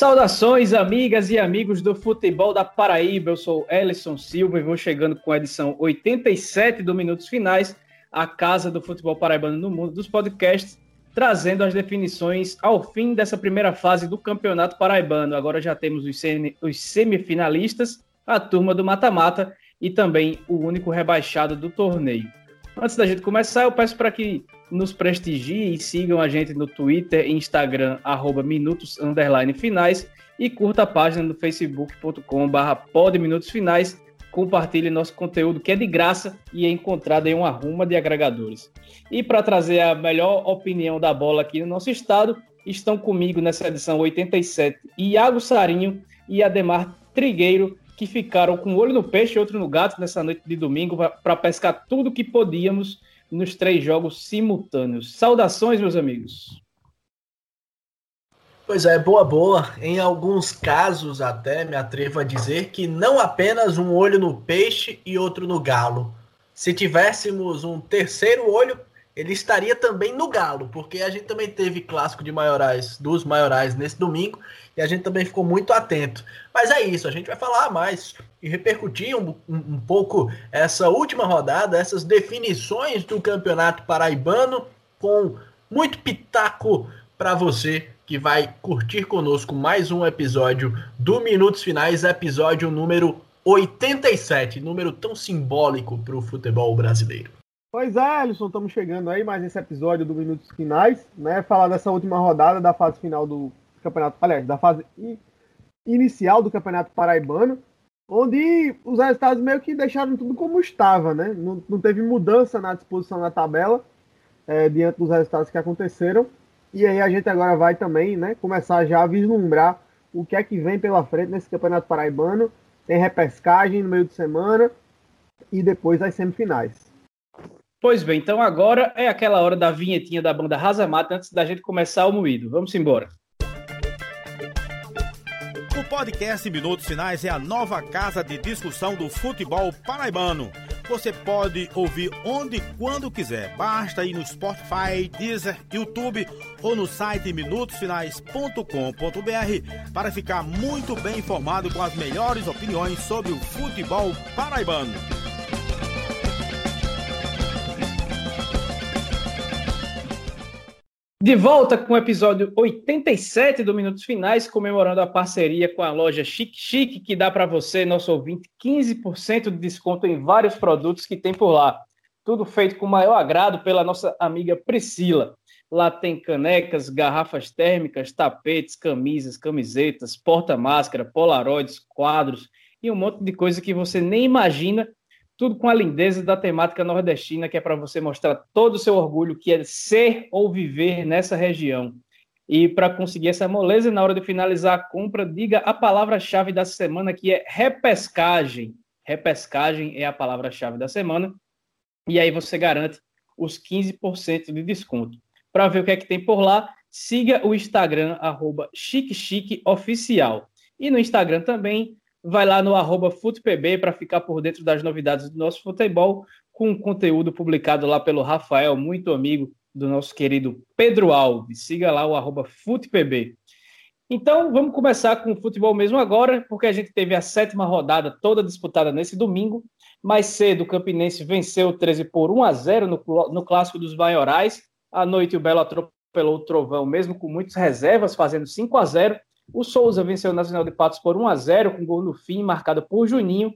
Saudações, amigas e amigos do futebol da Paraíba. Eu sou Ellison Silva e vou chegando com a edição 87 do Minutos Finais, a casa do futebol paraibano no mundo dos podcasts, trazendo as definições ao fim dessa primeira fase do Campeonato Paraibano. Agora já temos os, os semifinalistas, a turma do mata-mata e também o único rebaixado do torneio. Antes da gente começar, eu peço para que nos prestigiem e sigam a gente no Twitter e Instagram, arroba minutos finais, e curta a página no facebook.com barra finais. Compartilhe nosso conteúdo que é de graça e é encontrado em uma ruma de agregadores. E para trazer a melhor opinião da bola aqui no nosso estado, estão comigo nessa edição 87 Iago Sarinho e Ademar Trigueiro, que ficaram com um olho no peixe e outro no gato nessa noite de domingo para pescar tudo que podíamos nos três jogos simultâneos. Saudações, meus amigos. Pois é, boa, boa. Em alguns casos, até me atrevo a dizer que não apenas um olho no peixe e outro no galo. Se tivéssemos um terceiro olho, ele estaria também no Galo, porque a gente também teve clássico de maiorais, dos maiorais nesse domingo, e a gente também ficou muito atento. Mas é isso, a gente vai falar mais e repercutir um, um, um pouco essa última rodada, essas definições do campeonato paraibano, com muito pitaco para você que vai curtir conosco mais um episódio do Minutos Finais, episódio número 87, número tão simbólico para o futebol brasileiro. Pois é, Alisson, estamos chegando aí mais nesse episódio do Minutos Finais, né? Falar dessa última rodada da fase final do campeonato, aliás, da fase inicial do campeonato paraibano, onde os resultados meio que deixaram tudo como estava, né? Não, não teve mudança na disposição na tabela é, diante dos resultados que aconteceram. E aí a gente agora vai também, né? Começar já a vislumbrar o que é que vem pela frente nesse campeonato paraibano. Tem repescagem no meio de semana e depois as semifinais. Pois bem, então agora é aquela hora da vinhetinha da banda Rasa Mata antes da gente começar o moído. Vamos embora. O podcast Minutos Finais é a nova casa de discussão do futebol paraibano. Você pode ouvir onde e quando quiser. Basta ir no Spotify, Deezer, YouTube ou no site minutosfinais.com.br para ficar muito bem informado com as melhores opiniões sobre o futebol paraibano. De volta com o episódio 87 do Minutos Finais, comemorando a parceria com a loja Chique Chique, que dá para você, nosso ouvinte, 15% de desconto em vários produtos que tem por lá. Tudo feito com maior agrado pela nossa amiga Priscila. Lá tem canecas, garrafas térmicas, tapetes, camisas, camisetas, porta-máscara, polaroids, quadros e um monte de coisa que você nem imagina tudo com a lindeza da temática nordestina, que é para você mostrar todo o seu orgulho, que é ser ou viver nessa região. E para conseguir essa moleza, na hora de finalizar a compra, diga a palavra-chave da semana, que é repescagem. Repescagem é a palavra-chave da semana. E aí você garante os 15% de desconto. Para ver o que é que tem por lá, siga o Instagram, arroba Oficial. E no Instagram também vai lá no arroba FutePB para ficar por dentro das novidades do nosso futebol, com conteúdo publicado lá pelo Rafael, muito amigo do nosso querido Pedro Alves. Siga lá o arroba FutePB. Então, vamos começar com o futebol mesmo agora, porque a gente teve a sétima rodada toda disputada nesse domingo. Mais cedo, o Campinense venceu o 13 por 1 a 0 no, no Clássico dos Maiorais. À noite, o Belo atropelou o Trovão, mesmo com muitas reservas, fazendo 5 a 0 o Souza venceu o Nacional de Patos por 1 a 0 com gol no fim, marcado por Juninho.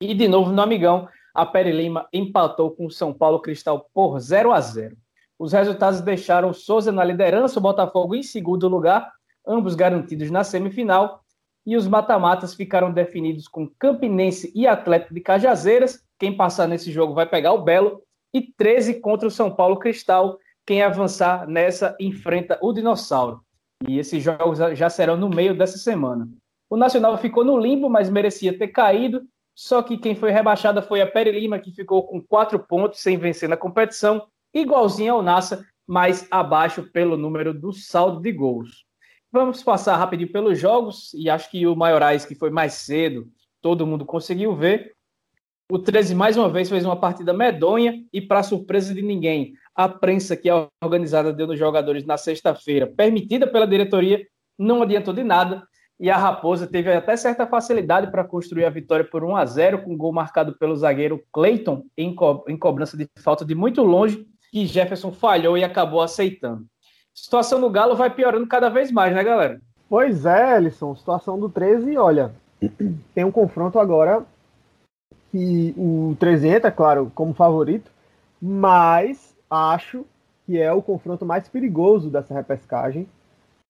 E de novo no Amigão, a Pere Lima empatou com o São Paulo Cristal por 0 a 0. Os resultados deixaram o Souza na liderança, o Botafogo em segundo lugar, ambos garantidos na semifinal. E os mata-matas ficaram definidos com Campinense e Atlético de Cajazeiras. Quem passar nesse jogo vai pegar o Belo. E 13 contra o São Paulo Cristal. Quem avançar nessa enfrenta o Dinossauro. E esses jogos já serão no meio dessa semana. O Nacional ficou no limbo, mas merecia ter caído. Só que quem foi rebaixada foi a Peri Lima, que ficou com quatro pontos sem vencer na competição, igualzinho ao Nassa, mas abaixo pelo número do saldo de gols. Vamos passar rapidinho pelos jogos, e acho que o Maiorais, que foi mais cedo, todo mundo conseguiu ver. O 13, mais uma vez, fez uma partida medonha e, para surpresa de ninguém, a prensa que a organizada deu nos jogadores na sexta-feira, permitida pela diretoria, não adiantou de nada e a Raposa teve até certa facilidade para construir a vitória por 1 a 0 com gol marcado pelo zagueiro Clayton em, co em cobrança de falta de muito longe, que Jefferson falhou e acabou aceitando. A situação do Galo vai piorando cada vez mais, né, galera? Pois é, Ellison, situação do 13, olha, tem um confronto agora que o 13 entra, claro, como favorito, mas acho que é o confronto mais perigoso dessa repescagem,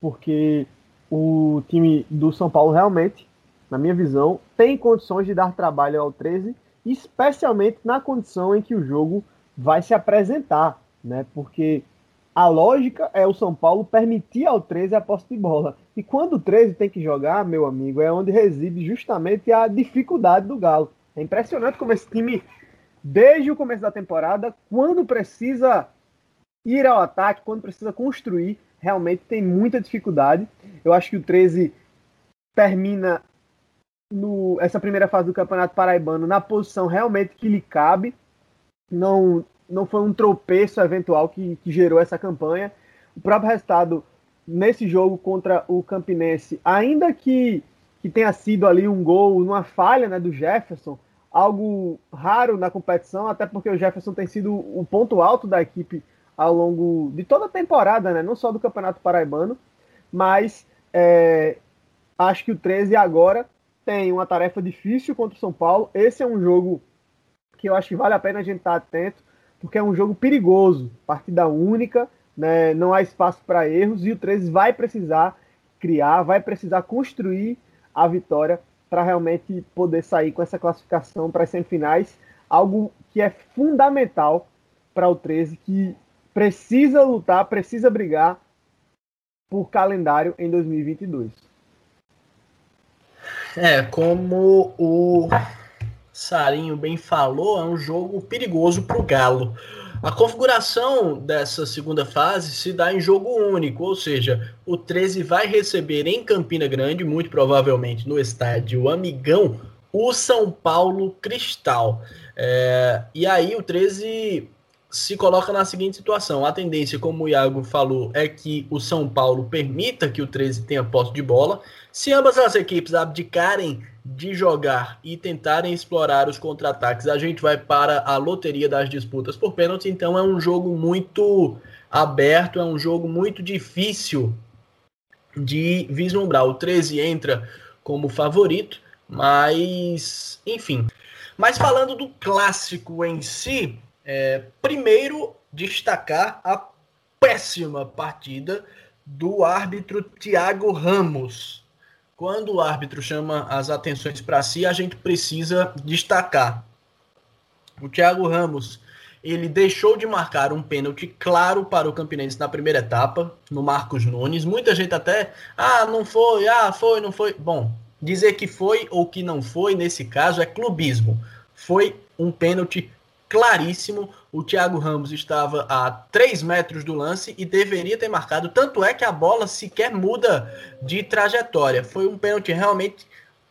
porque o time do São Paulo realmente, na minha visão, tem condições de dar trabalho ao 13, especialmente na condição em que o jogo vai se apresentar, né? Porque a lógica é o São Paulo permitir ao 13 a posse de bola. E quando o 13 tem que jogar, meu amigo, é onde reside justamente a dificuldade do Galo. É impressionante como esse time, desde o começo da temporada, quando precisa ir ao ataque, quando precisa construir, realmente tem muita dificuldade. Eu acho que o 13 termina no, essa primeira fase do Campeonato Paraibano na posição realmente que lhe cabe. Não, não foi um tropeço eventual que, que gerou essa campanha. O próprio resultado nesse jogo contra o Campinense, ainda que, que tenha sido ali um gol, uma falha né, do Jefferson, algo raro na competição, até porque o Jefferson tem sido o ponto alto da equipe ao longo de toda a temporada, né? não só do Campeonato Paraibano, mas é, acho que o 13 agora tem uma tarefa difícil contra o São Paulo. Esse é um jogo que eu acho que vale a pena a gente estar atento, porque é um jogo perigoso, partida única, né? não há espaço para erros e o 13 vai precisar criar, vai precisar construir a vitória para realmente poder sair com essa classificação para as semifinais, algo que é fundamental para o 13, que precisa lutar, precisa brigar por calendário em 2022. É, como o Sarinho bem falou, é um jogo perigoso para o Galo. A configuração dessa segunda fase se dá em jogo único, ou seja, o 13 vai receber em Campina Grande, muito provavelmente no estádio Amigão, o São Paulo Cristal. É, e aí o 13 se coloca na seguinte situação: a tendência, como o Iago falou, é que o São Paulo permita que o 13 tenha posse de bola. Se ambas as equipes abdicarem de jogar e tentarem explorar os contra-ataques, a gente vai para a loteria das disputas por pênalti. Então é um jogo muito aberto, é um jogo muito difícil de vislumbrar. O 13 entra como favorito, mas enfim. Mas falando do clássico em si, é, primeiro, destacar a péssima partida do árbitro Thiago Ramos. Quando o árbitro chama as atenções para si, a gente precisa destacar. O Thiago Ramos, ele deixou de marcar um pênalti claro para o Campinense na primeira etapa, no Marcos Nunes. Muita gente até, ah, não foi, ah, foi, não foi. Bom, dizer que foi ou que não foi, nesse caso, é clubismo. Foi um pênalti claríssimo. O Thiago Ramos estava a 3 metros do lance e deveria ter marcado. Tanto é que a bola sequer muda de trajetória. Foi um pênalti realmente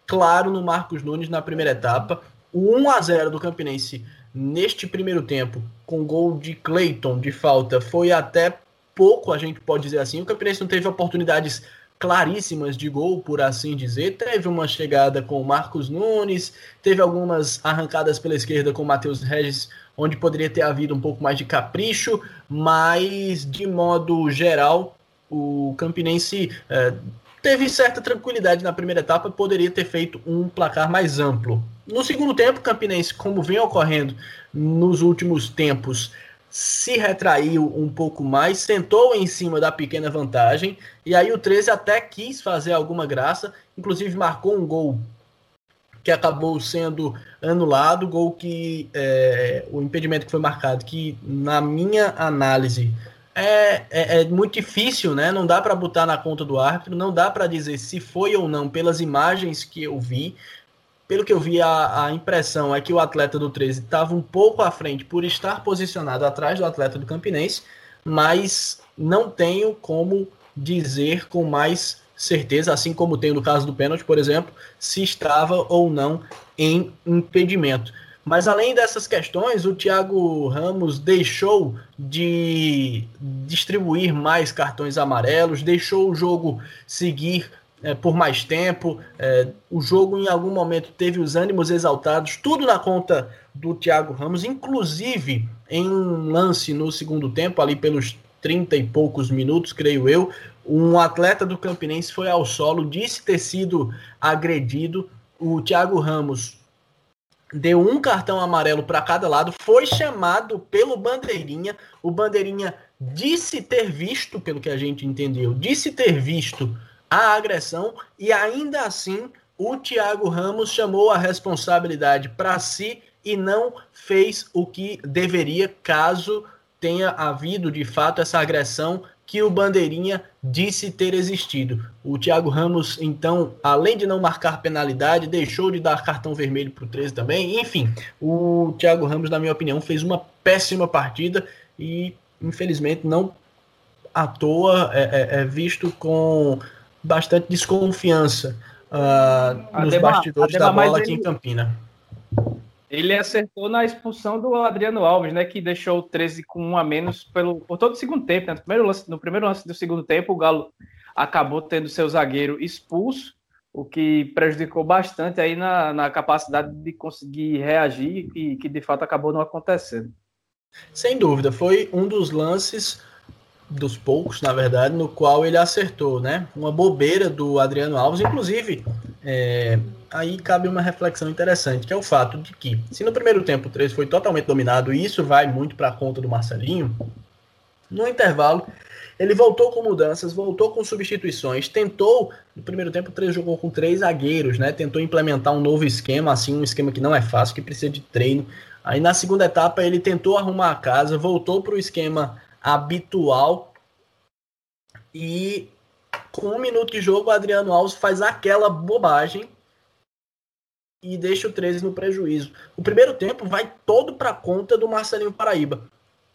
claro no Marcos Nunes na primeira etapa. O 1 a 0 do Campinense neste primeiro tempo, com gol de Clayton de falta, foi até pouco, a gente pode dizer assim. O Campinense não teve oportunidades claríssimas de gol, por assim dizer. Teve uma chegada com o Marcos Nunes, teve algumas arrancadas pela esquerda com o Matheus Regis, onde poderia ter havido um pouco mais de capricho, mas de modo geral, o Campinense é, teve certa tranquilidade na primeira etapa, poderia ter feito um placar mais amplo. No segundo tempo, o Campinense, como vem ocorrendo nos últimos tempos, se retraiu um pouco mais, sentou em cima da pequena vantagem, e aí o 13 até quis fazer alguma graça, inclusive marcou um gol que acabou sendo anulado, gol que é, o impedimento que foi marcado, que na minha análise é, é, é muito difícil, né? Não dá para botar na conta do árbitro, não dá para dizer se foi ou não pelas imagens que eu vi, pelo que eu vi, a, a impressão é que o atleta do 13 estava um pouco à frente por estar posicionado atrás do atleta do Campinense, mas não tenho como dizer com mais certeza, assim como tem no caso do pênalti, por exemplo, se estava ou não em impedimento. Mas além dessas questões, o Thiago Ramos deixou de distribuir mais cartões amarelos, deixou o jogo seguir é, por mais tempo. É, o jogo, em algum momento, teve os ânimos exaltados, tudo na conta do Thiago Ramos, inclusive em um lance no segundo tempo, ali pelos 30 e poucos minutos, creio eu. Um atleta do Campinense foi ao solo, disse ter sido agredido. O Thiago Ramos deu um cartão amarelo para cada lado, foi chamado pelo Bandeirinha. O Bandeirinha disse ter visto, pelo que a gente entendeu, disse ter visto a agressão e ainda assim o Thiago Ramos chamou a responsabilidade para si e não fez o que deveria caso tenha havido de fato essa agressão que o Bandeirinha disse ter existido. O Thiago Ramos, então, além de não marcar penalidade, deixou de dar cartão vermelho para o 13 também. Enfim, o Thiago Ramos, na minha opinião, fez uma péssima partida e, infelizmente, não à toa é, é, é visto com bastante desconfiança uh, nos bastidores da bola aqui ele, em Campina. Ele acertou na expulsão do Adriano Alves, né? Que deixou o 13 com um a menos pelo, por todo o segundo tempo. Né? No, primeiro lance, no primeiro lance do segundo tempo, o Galo acabou tendo seu zagueiro expulso, o que prejudicou bastante aí na, na capacidade de conseguir reagir e que de fato acabou não acontecendo. Sem dúvida, foi um dos lances dos poucos, na verdade, no qual ele acertou, né? Uma bobeira do Adriano Alves, inclusive, é, aí cabe uma reflexão interessante, que é o fato de que, se no primeiro tempo o 13 foi totalmente dominado, e isso vai muito para a conta do Marcelinho, no intervalo ele voltou com mudanças, voltou com substituições, tentou, no primeiro tempo o 13 jogou com três zagueiros, né? Tentou implementar um novo esquema, assim, um esquema que não é fácil, que precisa de treino. Aí na segunda etapa ele tentou arrumar a casa, voltou para o esquema habitual. E com um minuto de jogo, o Adriano Alves faz aquela bobagem e deixa o 13 no prejuízo. O primeiro tempo vai todo para conta do Marcelinho Paraíba.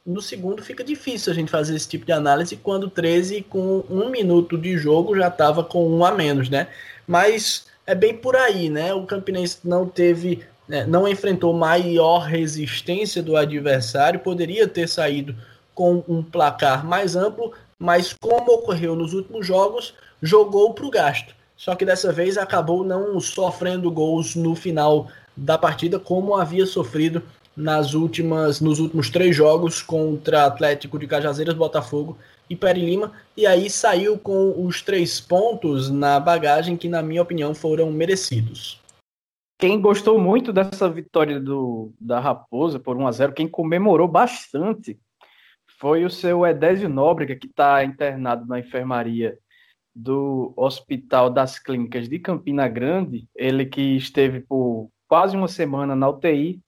No segundo fica difícil a gente fazer esse tipo de análise quando o 13 com um minuto de jogo já estava com um a menos, né? Mas é bem por aí, né? O Campinense não teve, né, não enfrentou maior resistência do adversário, poderia ter saído com um placar mais amplo, mas como ocorreu nos últimos jogos, jogou para o gasto. Só que dessa vez acabou não sofrendo gols no final da partida, como havia sofrido nas últimas, nos últimos três jogos contra Atlético de Cajazeiras, Botafogo e Peri Lima, e aí saiu com os três pontos na bagagem que, na minha opinião, foram merecidos. Quem gostou muito dessa vitória do, da Raposa por 1 a 0 quem comemorou bastante foi o seu Edésio Nóbrega, que está internado na enfermaria do Hospital das Clínicas de Campina Grande, ele que esteve por quase uma semana na UTI,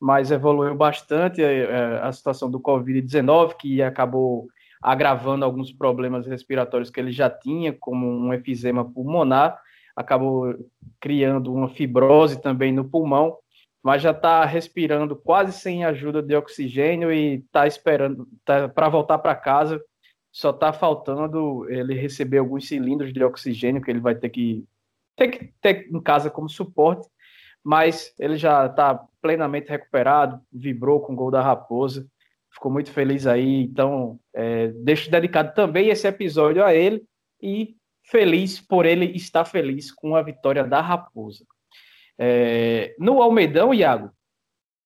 mas evoluiu bastante a, é, é, a situação do Covid-19, que acabou agravando alguns problemas respiratórios que ele já tinha, como um efizema pulmonar, acabou criando uma fibrose também no pulmão, mas já está respirando quase sem ajuda de oxigênio e está esperando tá, para voltar para casa. Só está faltando ele receber alguns cilindros de oxigênio que ele vai ter que ter que ter em casa como suporte, mas ele já está plenamente recuperado, vibrou com o gol da Raposa, ficou muito feliz aí. Então, é, deixo dedicado também esse episódio a ele e feliz por ele estar feliz com a vitória da Raposa. É, no Almeidão, Iago,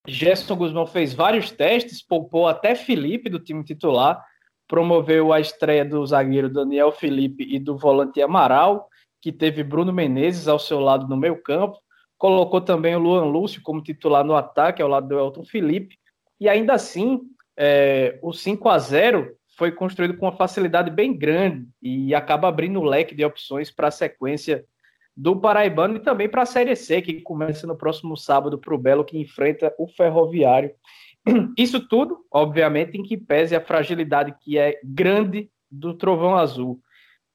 Gerson Guzmão fez vários testes, poupou até Felipe do time titular, promoveu a estreia do zagueiro Daniel Felipe e do volante Amaral, que teve Bruno Menezes ao seu lado no meio campo, colocou também o Luan Lúcio como titular no ataque, ao lado do Elton Felipe, e ainda assim, é, o 5 a 0 foi construído com uma facilidade bem grande e acaba abrindo o leque de opções para a sequência do Paraibano e também para a Série C, que começa no próximo sábado para o Belo, que enfrenta o Ferroviário. Isso tudo, obviamente, em que pese a fragilidade que é grande do Trovão Azul.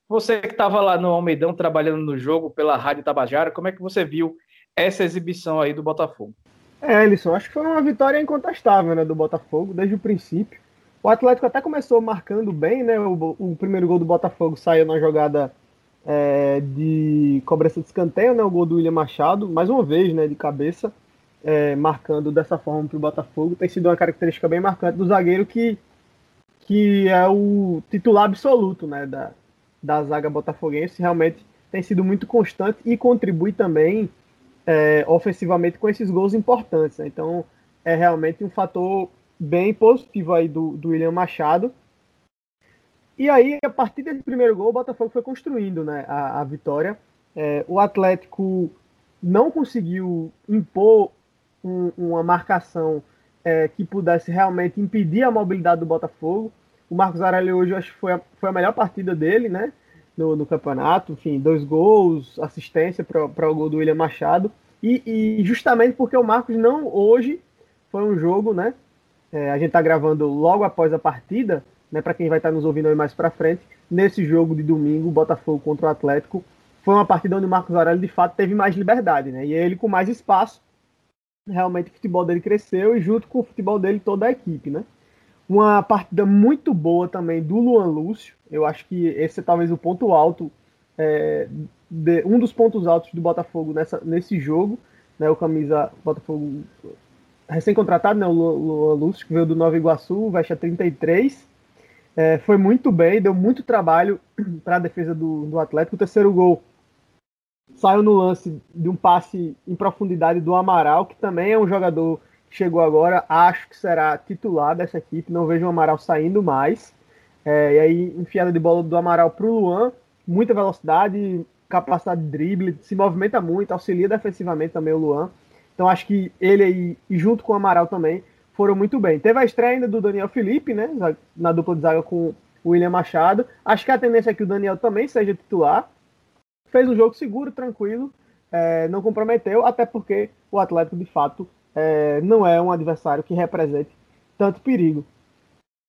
Você que estava lá no Almeidão trabalhando no jogo pela Rádio Tabajara, como é que você viu essa exibição aí do Botafogo? É, Ellison, acho que foi uma vitória incontestável né, do Botafogo desde o princípio. O Atlético até começou marcando bem, né? O, o primeiro gol do Botafogo saiu na jogada é, de cobrança de escanteio, né, o gol do William Machado, mais uma vez, né, de cabeça. é, marcando dessa forma para o Botafogo. Tem sido uma característica bem marcante do zagueiro que, que é o titular absoluto né, da, da zaga botafoguense. Realmente tem sido muito constante e contribui também é, ofensivamente com esses gols importantes. Né? Então é realmente um fator bem positivo aí do, do William Machado. E aí, a partir desse primeiro gol, o Botafogo foi construindo né, a, a vitória. É, o Atlético não conseguiu impor um, uma marcação é, que pudesse realmente impedir a mobilidade do Botafogo. O Marcos Aurélio hoje acho que foi a, foi a melhor partida dele, né? No, no campeonato, enfim, dois gols, assistência para o gol do William Machado. E, e, justamente porque o Marcos não hoje foi um jogo, né? É, a gente está gravando logo após a partida, né? Para quem vai estar tá nos ouvindo mais para frente, nesse jogo de domingo, Botafogo contra o Atlético, foi uma partida onde o Marcos Aurélio de fato teve mais liberdade, né? E ele com mais espaço, realmente o futebol dele cresceu e junto com o futebol dele toda a equipe, né? Uma partida muito boa também do Luan Lúcio. Eu acho que esse é talvez o ponto alto, é, de, um dos pontos altos do Botafogo nessa, nesse jogo, né? O camisa Botafogo recém-contratado, né? O Luan Lúcio, que veio do Nova Iguaçu, veste a 33. É, foi muito bem, deu muito trabalho para a defesa do, do Atlético. O terceiro gol saiu no lance de um passe em profundidade do Amaral, que também é um jogador que chegou agora, acho que será titular dessa equipe, não vejo o Amaral saindo mais. É, e aí, enfiada de bola do Amaral para o Luan, muita velocidade, capacidade de drible, se movimenta muito, auxilia defensivamente também o Luan. Então acho que ele aí, e junto com o Amaral também, foram muito bem. Teve a estreia ainda do Daniel Felipe, né, na dupla de zaga com o William Machado. Acho que a tendência é que o Daniel também seja titular, fez um jogo seguro, tranquilo, é, não comprometeu, até porque o Atlético, de fato, é, não é um adversário que represente tanto perigo.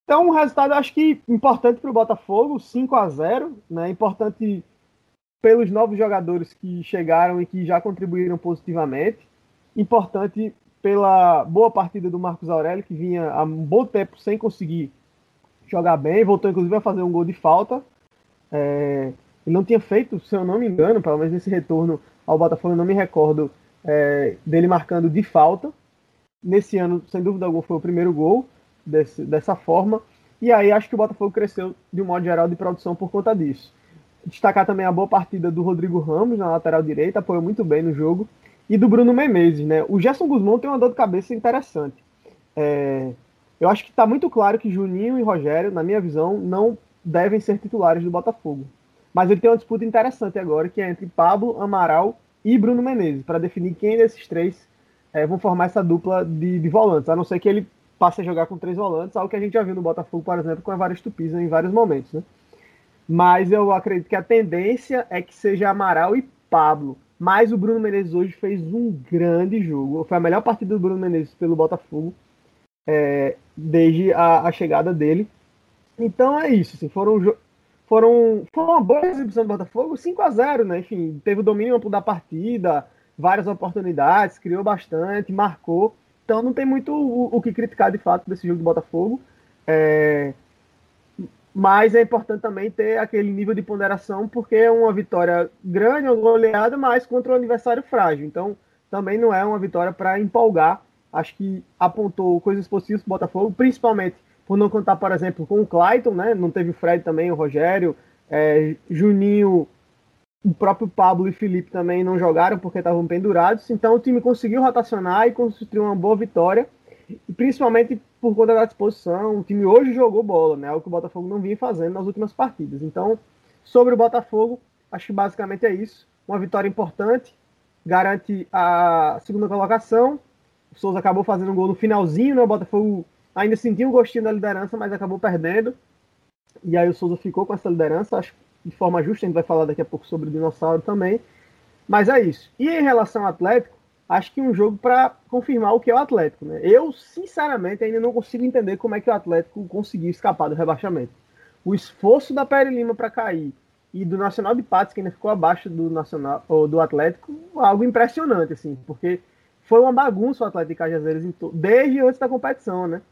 Então, um resultado, acho que importante para o Botafogo, 5 a 0 né? importante pelos novos jogadores que chegaram e que já contribuíram positivamente, importante pela boa partida do Marcos Aurélio, que vinha há um bom tempo sem conseguir jogar bem, voltou inclusive a fazer um gol de falta. É, ele não tinha feito, se eu não me engano, pelo menos nesse retorno ao Botafogo, eu não me recordo é, dele marcando de falta. Nesse ano, sem dúvida alguma, foi o primeiro gol desse, dessa forma. E aí acho que o Botafogo cresceu, de um modo geral, de produção por conta disso. Destacar também a boa partida do Rodrigo Ramos na lateral direita, apoiou muito bem no jogo. E do Bruno Menezes, né? O Gerson Guzmão tem uma dor de cabeça interessante. É, eu acho que está muito claro que Juninho e Rogério, na minha visão, não devem ser titulares do Botafogo. Mas ele tem uma disputa interessante agora, que é entre Pablo, Amaral e Bruno Menezes, para definir quem desses três é, vão formar essa dupla de, de, volantes, a não ser que ele passe a jogar com três volantes, algo que a gente já viu no Botafogo, por exemplo, com a Evaristo Pisa em vários momentos. Né? Mas eu acredito que a tendência é que seja Amaral e Pablo. Mas o Bruno Menezes hoje fez um grande jogo. Foi a melhor partida do Bruno Menezes pelo Botafogo é, desde a, a, chegada dele. Então é isso. Assim, foram foram foi uma boa exibição do Botafogo, 5 a 0 né? Enfim, teve o domínio amplo da partida, várias oportunidades, criou bastante, marcou. Então não tem muito o, o que criticar de fato desse jogo do Botafogo. É, mas é importante também ter aquele nível de ponderação, porque é uma vitória grande, uma goleada, mas contra um adversário frágil. Então também não é uma vitória para empolgar. Acho que apontou coisas possíveis para o Botafogo, principalmente por não contar, por exemplo, com o Clayton, né? Não teve o Fred também, o Rogério, é, Juninho, o próprio Pablo e Felipe também não jogaram porque estavam pendurados. Então o time conseguiu rotacionar e construiu uma boa vitória, principalmente por conta da disposição. O time hoje jogou bola, né? O que o Botafogo não vinha fazendo nas últimas partidas. Então, sobre o Botafogo, acho que basicamente é isso. Uma vitória importante, garante a segunda colocação. O Souza acabou fazendo um gol no finalzinho, né? O Botafogo ainda sentiu um gostinho da liderança, mas acabou perdendo. E aí o Souza ficou com essa liderança, acho que de forma justa, a gente vai falar daqui a pouco sobre o dinossauro também. Mas é isso. E em relação ao Atlético, acho que um jogo para confirmar o que é o Atlético. Né? Eu, sinceramente, ainda não consigo entender como é que o Atlético conseguiu escapar do rebaixamento. O esforço da Pere Lima para cair e do Nacional de Patos, que ainda ficou abaixo do Nacional ou do Atlético, algo impressionante, assim, porque foi uma bagunça o Atlético de Cajazeiras desde antes da competição, né?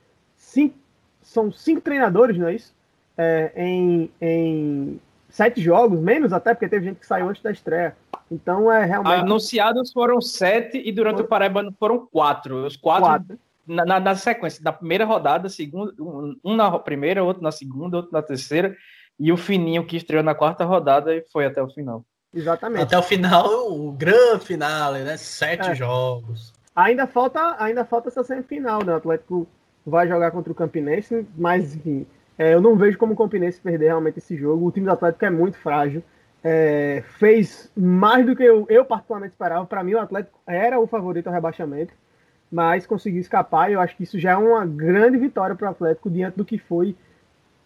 cinco, são cinco treinadores, não é isso? É, em, em sete jogos, menos até, porque teve gente que saiu antes da estreia. Então é realmente. Anunciados foram sete e durante o Paraibano foram quatro. Os quatro, quatro. Na, na, na, sequência, da primeira rodada, segunda, um na primeira, outro na segunda, outro na terceira, e o Fininho que estreou na quarta rodada e foi até o final. Exatamente. Até o final, o grande finale, né? Sete é. jogos. Ainda falta, ainda falta essa semifinal, né? O Atlético vai jogar contra o Campinense, mas enfim, é, eu não vejo como o Campinense perder realmente esse jogo. O time do Atlético é muito frágil. É, fez mais do que eu, eu particularmente esperava. Para mim, o Atlético era o favorito ao rebaixamento, mas conseguiu escapar. E eu acho que isso já é uma grande vitória para o Atlético diante do que foi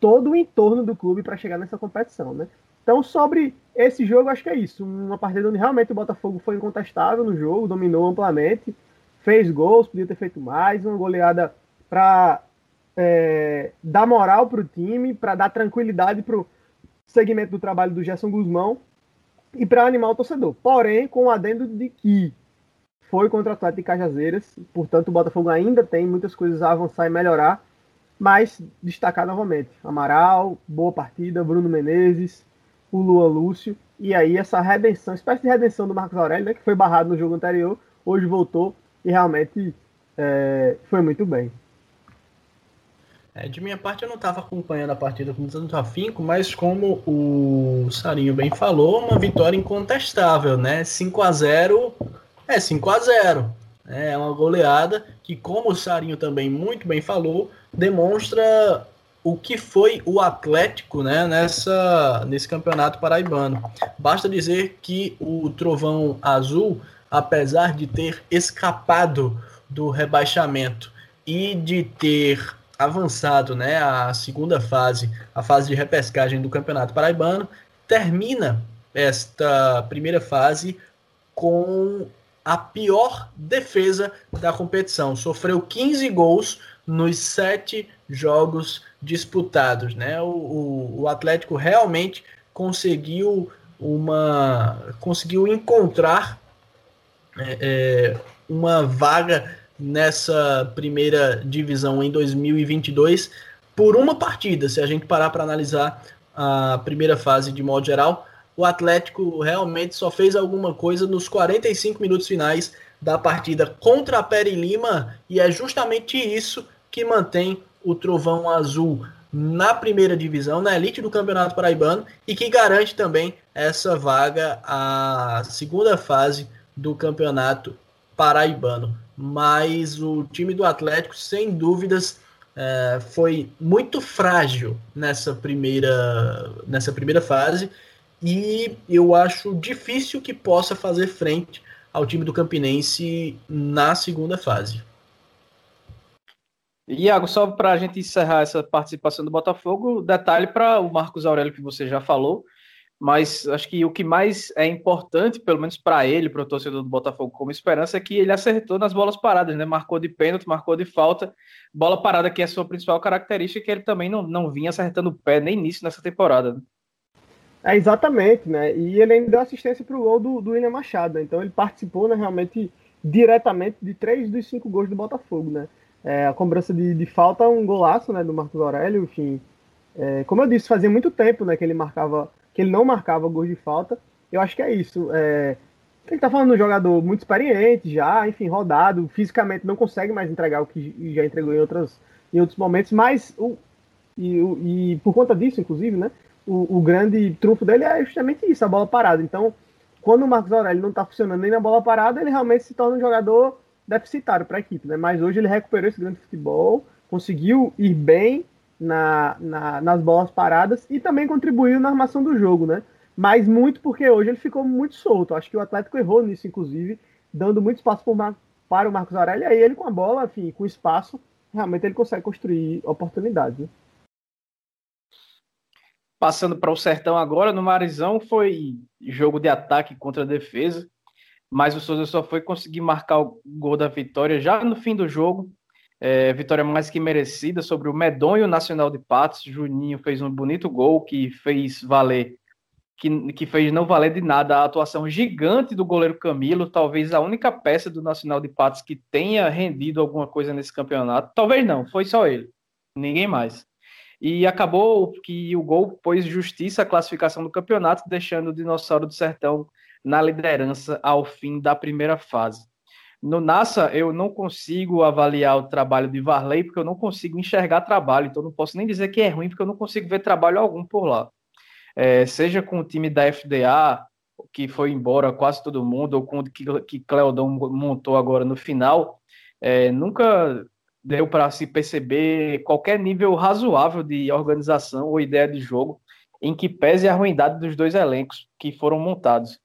todo o entorno do clube para chegar nessa competição, né? Então, sobre esse jogo, acho que é isso. Uma partida onde realmente o Botafogo foi incontestável no jogo, dominou amplamente, fez gols, podia ter feito mais, uma goleada para é, dar moral para o time, para dar tranquilidade para o segmento do trabalho do Gerson Guzmão e para animar o torcedor. Porém, com o adendo de que foi contra o Atlético de Cajazeiras, portanto o Botafogo ainda tem muitas coisas a avançar e melhorar, mas destacar novamente, Amaral, boa partida, Bruno Menezes, o Luan Lúcio, e aí essa redenção, espécie de redenção do Marcos Aurélio, né, que foi barrado no jogo anterior, hoje voltou e realmente é, foi muito bem. É, de minha parte, eu não estava acompanhando a partida com tanto afinco, mas como o Sarinho bem falou, uma vitória incontestável, né? 5 a 0 é 5 a 0 É uma goleada que, como o Sarinho também muito bem falou, demonstra o que foi o Atlético né, nessa, nesse campeonato paraibano. Basta dizer que o Trovão Azul, apesar de ter escapado do rebaixamento e de ter avançado né, a segunda fase, a fase de repescagem do Campeonato Paraibano, termina esta primeira fase com a pior defesa da competição. Sofreu 15 gols nos sete jogos disputados. Né? O, o, o Atlético realmente conseguiu uma conseguiu encontrar é, é, uma vaga nessa primeira divisão em 2022 por uma partida. Se a gente parar para analisar a primeira fase de modo geral, o Atlético realmente só fez alguma coisa nos 45 minutos finais da partida contra a Peri Lima e é justamente isso que mantém o Trovão Azul na primeira divisão, na elite do Campeonato Paraibano e que garante também essa vaga à segunda fase do Campeonato Paraibano. Mas o time do Atlético, sem dúvidas, é, foi muito frágil nessa primeira, nessa primeira fase e eu acho difícil que possa fazer frente ao time do Campinense na segunda fase. Iago, só para a gente encerrar essa participação do Botafogo, detalhe para o Marcos Aurélio que você já falou, mas acho que o que mais é importante, pelo menos para ele, para o torcedor do Botafogo como esperança, é que ele acertou nas bolas paradas, né? Marcou de pênalti, marcou de falta, bola parada que é a sua principal característica, que ele também não, não vinha acertando o pé nem nisso nessa temporada. Né? É, exatamente, né? E ele ainda deu assistência para o gol do, do William Machado, então ele participou né, realmente diretamente de três dos cinco gols do Botafogo, né? É, a cobrança de, de falta, um golaço né, do Marcos Aurélio, enfim. É, como eu disse, fazia muito tempo né, que ele marcava, que ele não marcava gols de falta. Eu acho que é isso. É, ele tá falando de um jogador muito experiente, já, enfim, rodado, fisicamente não consegue mais entregar o que já entregou em, outras, em outros momentos, mas o, e, e por conta disso, inclusive, né? o, o, grande trunfo dele é justamente isso, a bola parada. Então, quando o Marcos Aurélio não está funcionando nem na bola parada, ele realmente se torna um jogador deficitário para a equipe. Né? Mas hoje ele recuperou esse grande futebol, conseguiu ir bem na, na, nas bolas paradas e também contribuiu na armação do jogo, né? Mas muito porque hoje ele ficou muito solto. Acho que o Atlético errou nisso, inclusive, dando muito espaço para o Marcos Aurélio. E aí ele com a bola, enfim, com espaço, realmente ele consegue construir oportunidades. Né? Passando para o Sertão agora, no Marizão foi jogo de ataque contra defesa, mas o Souza só foi conseguir marcar o gol da vitória já no fim do jogo. É, vitória mais que merecida sobre o medonho Nacional de Patos. Juninho fez um bonito gol que fez valer, que, que fez não valer de nada a atuação gigante do goleiro Camilo, talvez a única peça do Nacional de Patos que tenha rendido alguma coisa nesse campeonato. Talvez não, foi só ele, ninguém mais. E acabou que o gol pôs justiça à classificação do campeonato, deixando o Dinossauro do Sertão na liderança ao fim da primeira fase. No NASA, eu não consigo avaliar o trabalho de Varley, porque eu não consigo enxergar trabalho, então não posso nem dizer que é ruim, porque eu não consigo ver trabalho algum por lá. É, seja com o time da FDA, que foi embora quase todo mundo, ou com o que, que Cleodon montou agora no final, é, nunca deu para se perceber qualquer nível razoável de organização ou ideia de jogo em que pese a ruindade dos dois elencos que foram montados.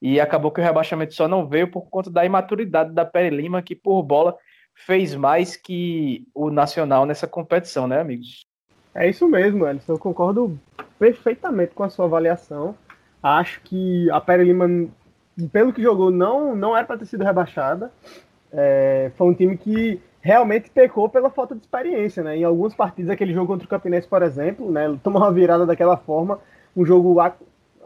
E acabou que o rebaixamento só não veio por conta da imaturidade da Pere Lima, que por bola fez mais que o Nacional nessa competição, né, amigos? É isso mesmo, Alisson. Eu concordo perfeitamente com a sua avaliação. Acho que a Pere Lima, pelo que jogou, não, não era para ter sido rebaixada. É, foi um time que realmente pecou pela falta de experiência, né? Em algumas partidas, aquele jogo contra o Campinense, por exemplo, né? Tomou uma virada daquela forma, um jogo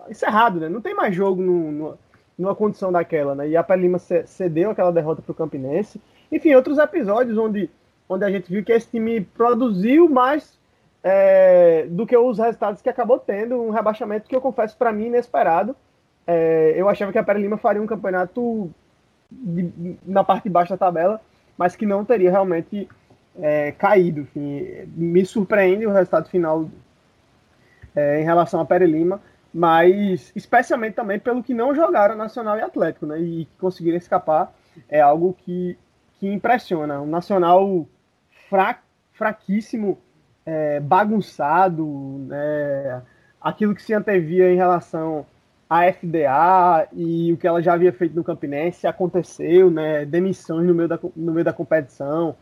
encerrado, né? Não tem mais jogo no, no, numa condição daquela, né? E a Pé Lima cedeu aquela derrota para o Campinense. Enfim, outros episódios onde, onde a gente viu que esse time produziu mais é, do que os resultados que acabou tendo, um rebaixamento que eu confesso para mim inesperado. É, eu achava que a Pé Lima faria um campeonato de, na parte de baixo da tabela, mas que não teria realmente é, caído. Enfim, me surpreende o resultado final é, em relação a Pere Lima mas especialmente também pelo que não jogaram Nacional e Atlético, né? E conseguiram escapar é algo que, que impressiona. Um Nacional fra, fraquíssimo, é, bagunçado, né? aquilo que se antevia em relação à FDA e o que ela já havia feito no Campinense aconteceu, né? Demissões no meio da, no meio da competição,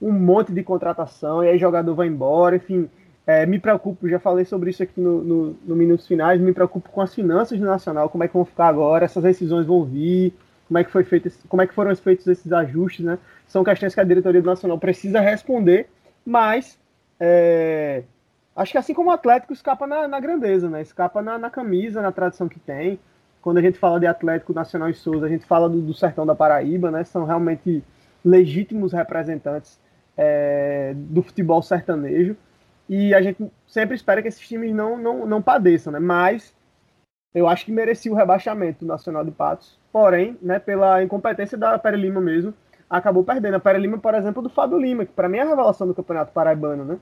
um monte de contratação, e aí jogador vai embora, enfim é, me preocupo, já falei sobre isso aqui no, no, no, Minutos Finais, me preocupo com as finanças do Nacional, como é que vão ficar agora, essas decisões vão vir, como é que, foi feito, como é que foram feitos esses ajustes, né? São questões que a diretoria do Nacional precisa responder, mas é, acho que assim como o Atlético escapa na, na grandeza, né? Escapa na, na, camisa, na tradição que tem. Quando a gente fala de Atlético Nacional e Souza, a gente fala do, do sertão da Paraíba, né? São realmente legítimos representantes é, do futebol sertanejo. E a gente sempre espera que esses times não, não, não padeçam, né? Mas eu acho que merecia o rebaixamento do Nacional de Patos. Porém, né, pela incompetência da Pere Lima mesmo, acabou perdendo. A Pere Lima, por exemplo, do Fábio Lima, que para mim é a revelação do Campeonato Paraibano, né?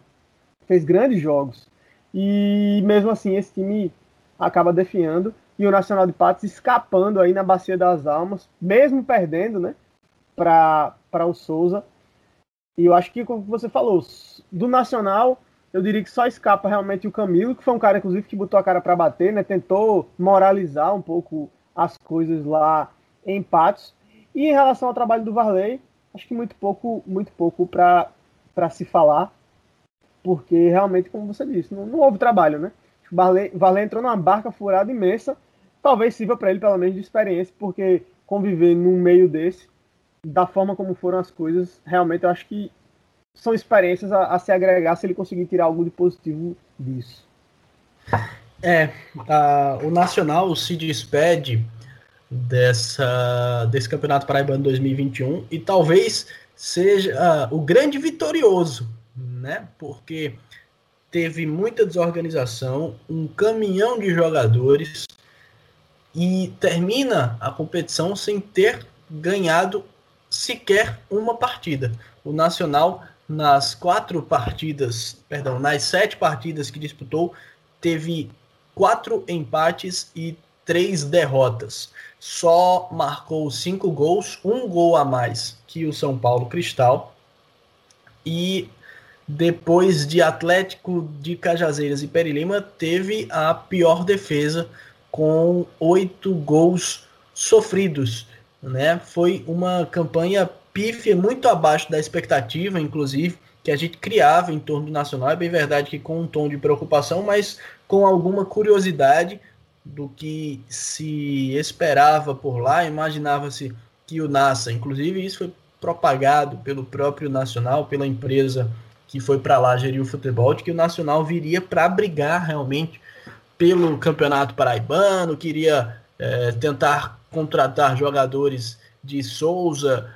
Fez grandes jogos. E mesmo assim, esse time acaba defiando. E o Nacional de Patos escapando aí na Bacia das Almas, mesmo perdendo, né? Para o Souza. E eu acho que, como você falou, do Nacional eu diria que só escapa realmente o Camilo, que foi um cara, inclusive, que botou a cara para bater, né? Tentou moralizar um pouco as coisas lá em Patos. E em relação ao trabalho do Varley, acho que muito pouco, muito pouco para se falar, porque realmente, como você disse, não, não houve trabalho, né? O Varley, Varley entrou numa barca furada imensa, talvez sirva para ele pelo menos de experiência, porque conviver num meio desse, da forma como foram as coisas, realmente eu acho que são experiências a, a, se agregar se ele conseguir tirar algo de positivo disso. É, a, o Nacional se despede dessa, desse Campeonato Paraibano 2021 e talvez seja uh, o grande vitorioso, né? Porque teve muita desorganização, um caminhão de jogadores e termina a competição sem ter ganhado sequer uma partida. O Nacional nas quatro partidas, perdão, nas sete partidas que disputou, teve quatro empates e três derrotas. Só marcou cinco gols, um gol a mais que o São Paulo Cristal. E depois de Atlético de Cajazeiras e Perilima, teve a pior defesa com oito gols sofridos. Né? Foi uma campanha pífia muito abaixo da expectativa, inclusive, que a gente criava em torno do Nacional. É bem verdade que com um tom de preocupação, mas com alguma curiosidade do que se esperava por lá. Imaginava-se que o NASA, inclusive isso foi propagado pelo próprio Nacional, pela empresa que foi para lá gerir o futebol, de que o Nacional viria para brigar realmente pelo Campeonato Paraibano, queria é, tentar contratar jogadores de Souza,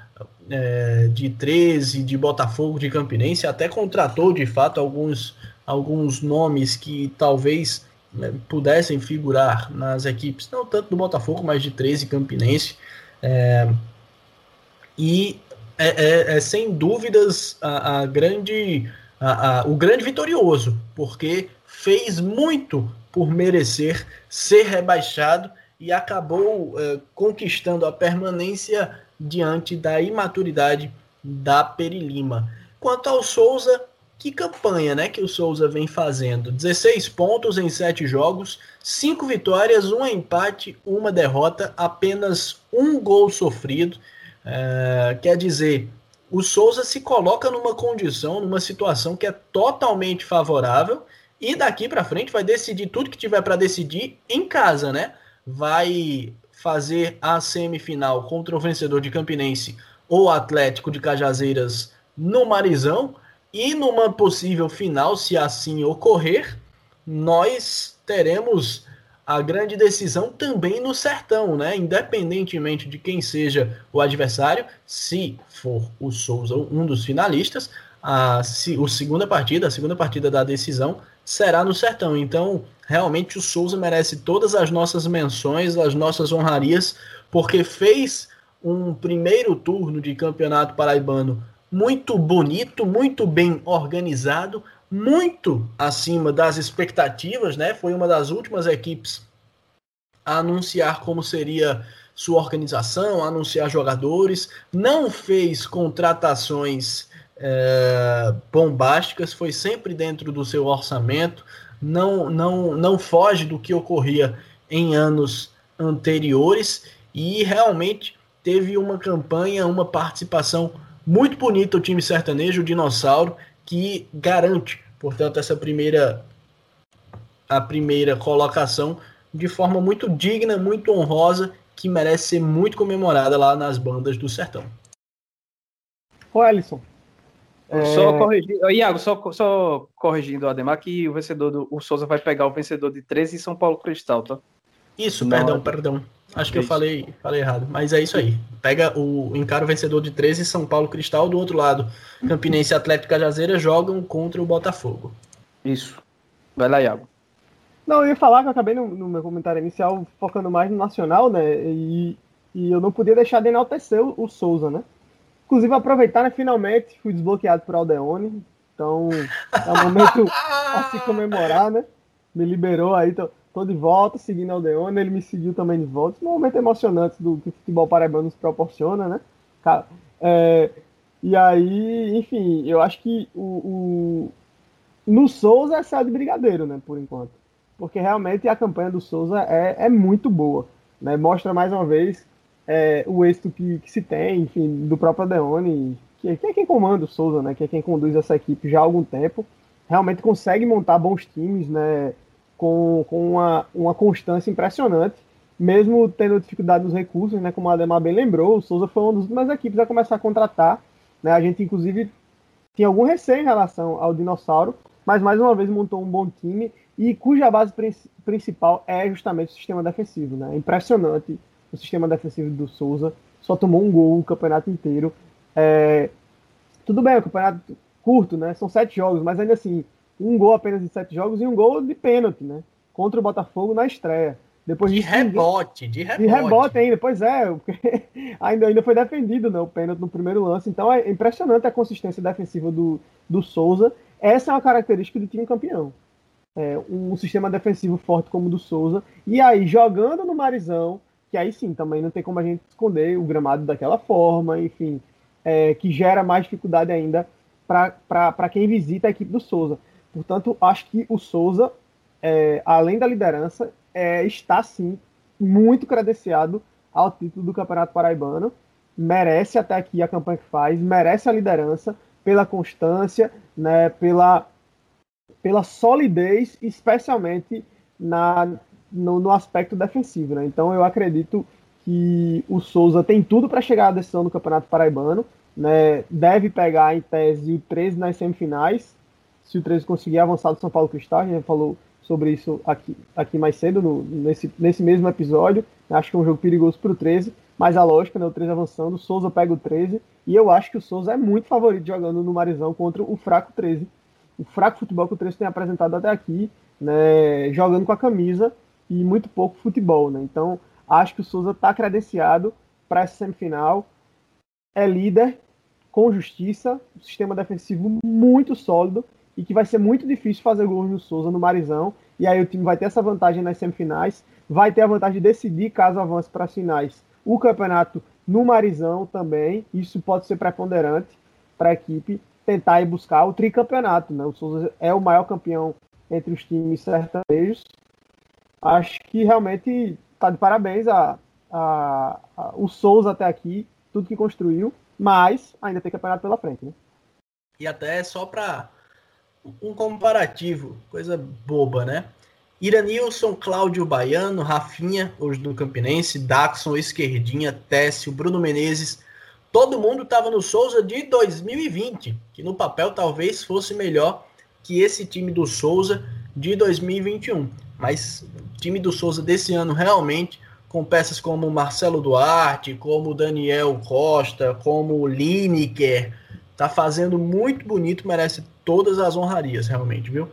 é, de 13, de Botafogo, de Campinense, até contratou de fato alguns alguns nomes que talvez né, pudessem figurar nas equipes, não tanto do Botafogo, mas de 13 Campinense. É, e é, é, é, sem dúvidas a, a grande, a, a, o grande vitorioso, porque fez muito por merecer ser rebaixado e acabou é, conquistando a permanência diante da imaturidade da Perilima. Quanto ao Souza, que campanha né, que o Souza vem fazendo? 16 pontos em 7 jogos, 5 vitórias, um empate, uma derrota, apenas um gol sofrido. É, quer dizer, o Souza se coloca numa condição, numa situação que é totalmente favorável e daqui para frente vai decidir tudo que tiver para decidir em casa, né? Vai fazer a semifinal contra o vencedor de Campinense ou Atlético de Cajazeiras no Marizão e numa possível final, se assim ocorrer, nós teremos a grande decisão também no Sertão, né? Independentemente de quem seja o adversário, se for o Souza um dos finalistas, a, a segunda partida, a segunda partida da decisão será no Sertão. Então, realmente o Souza merece todas as nossas menções, as nossas honrarias, porque fez um primeiro turno de campeonato paraibano muito bonito, muito bem organizado, muito acima das expectativas, né? Foi uma das últimas equipes a anunciar como seria sua organização, anunciar jogadores, não fez contratações é, bombásticas, foi sempre dentro do seu orçamento, não, não, não foge do que ocorria em anos anteriores e realmente teve uma campanha, uma participação muito bonita o time sertanejo, o Dinossauro, que garante, portanto, essa primeira a primeira colocação de forma muito digna, muito honrosa, que merece ser muito comemorada lá nas bandas do sertão. Ô, Ellison. É... Só corrigindo, Iago, só, só corrigindo o Ademar, que o vencedor do o Souza vai pegar o vencedor de 13 e São Paulo Cristal, tá? Isso, Não, perdão, é... perdão. Acho que eu falei, falei errado, mas é isso aí. Pega o encara o vencedor de 13 São Paulo Cristal, do outro lado, Campinense e Atlético Cajazeira jogam contra o Botafogo. Isso. Vai lá, Iago. Não, eu ia falar que eu acabei no, no meu comentário inicial focando mais no Nacional, né? E, e eu não podia deixar de enaltecer o, o Souza, né? Inclusive, aproveitar, né? Finalmente fui desbloqueado por Aldeone. Então, é um momento a se comemorar, né? Me liberou aí, tô, tô de volta, seguindo Aldeone. Ele me seguiu também de volta. Um momento emocionante do que o futebol paraibano nos proporciona, né? É, e aí, enfim, eu acho que o, o no Souza é céu de brigadeiro, né? Por enquanto. Porque realmente a campanha do Souza é, é muito boa. Né? Mostra mais uma vez é, o êxito que, que, se tem, enfim, do próprio Adeone, que, que, é quem comanda o Souza, né, que é quem conduz essa equipe já há algum tempo, realmente consegue montar bons times, né, com, com uma, uma constância impressionante, mesmo tendo dificuldade nos recursos, né, como a Ademar bem lembrou, o Souza foi uma das últimas equipes a começar a contratar, né, a gente inclusive tinha algum receio em relação ao Dinossauro, mas mais uma vez montou um bom time e cuja base principal é justamente o sistema defensivo, né, impressionante o sistema defensivo do Souza, só tomou um gol o campeonato inteiro. É, tudo bem, o campeonato curto, né? São sete jogos, mas ainda assim, um gol apenas em sete jogos e um gol de pênalti, né? Contra o Botafogo na estreia. Depois de rebote, de rebote. De rebote ainda, pois é, ainda, ainda foi defendido né, o pênalti no primeiro lance. Então é impressionante a consistência defensiva do, do Souza. Essa é uma característica do time campeão. É, um sistema defensivo forte como o do Souza. E aí, jogando no Marizão, que aí sim, também não tem como a gente esconder o gramado daquela forma, enfim, é, que gera mais dificuldade ainda para quem visita a equipe do Souza. Portanto, acho que o Souza, é, além da liderança, é, está sim muito credenciado ao título do Campeonato Paraibano. Merece até aqui a campanha que faz, merece a liderança pela constância, né, pela, pela solidez, especialmente na, no, no aspecto defensivo. Né? Então eu acredito que o Souza tem tudo para chegar à decisão do Campeonato Paraibano. Né? Deve pegar em tese o 13 nas semifinais. Se o 13 conseguir avançar do São Paulo Cristal, a gente falou sobre isso aqui, aqui mais cedo, no, nesse, nesse mesmo episódio. Acho que é um jogo perigoso para o 13, mas a lógica, né, o 13 avançando, o Souza pega o 13, e eu acho que o Souza é muito favorito jogando no Marizão contra o fraco 13. o fraco futebol que o 13 tem apresentado até aqui, né, jogando com a camisa e muito pouco futebol. Né? Então, acho que o Souza está credenciado para essa semifinal. É líder, com justiça, sistema defensivo muito sólido e que vai ser muito difícil fazer gols no Souza no Marizão. E aí o time vai ter essa vantagem nas semifinais, vai ter a vantagem de decidir, caso avance para as finais, o campeonato no Marizão também. Isso pode ser preponderante para a equipe tentar ir buscar o tricampeonato. Né? O Souza é o maior campeão entre os times sertanejos. Acho que realmente está de parabéns a, a, a, o Souza até aqui, tudo que construiu, mas ainda tem campeonato pela frente. Né? E até só para um comparativo, coisa boba, né? Iranilson, Cláudio Baiano, Rafinha, hoje do Campinense, Daxon, Esquerdinha, Técio, Bruno Menezes, todo mundo estava no Souza de 2020, que no papel talvez fosse melhor que esse time do Souza de 2021. Mas time do Souza desse ano realmente, com peças como Marcelo Duarte, como Daniel Costa, como Lineker, tá fazendo muito bonito, merece todas as honrarias, realmente, viu?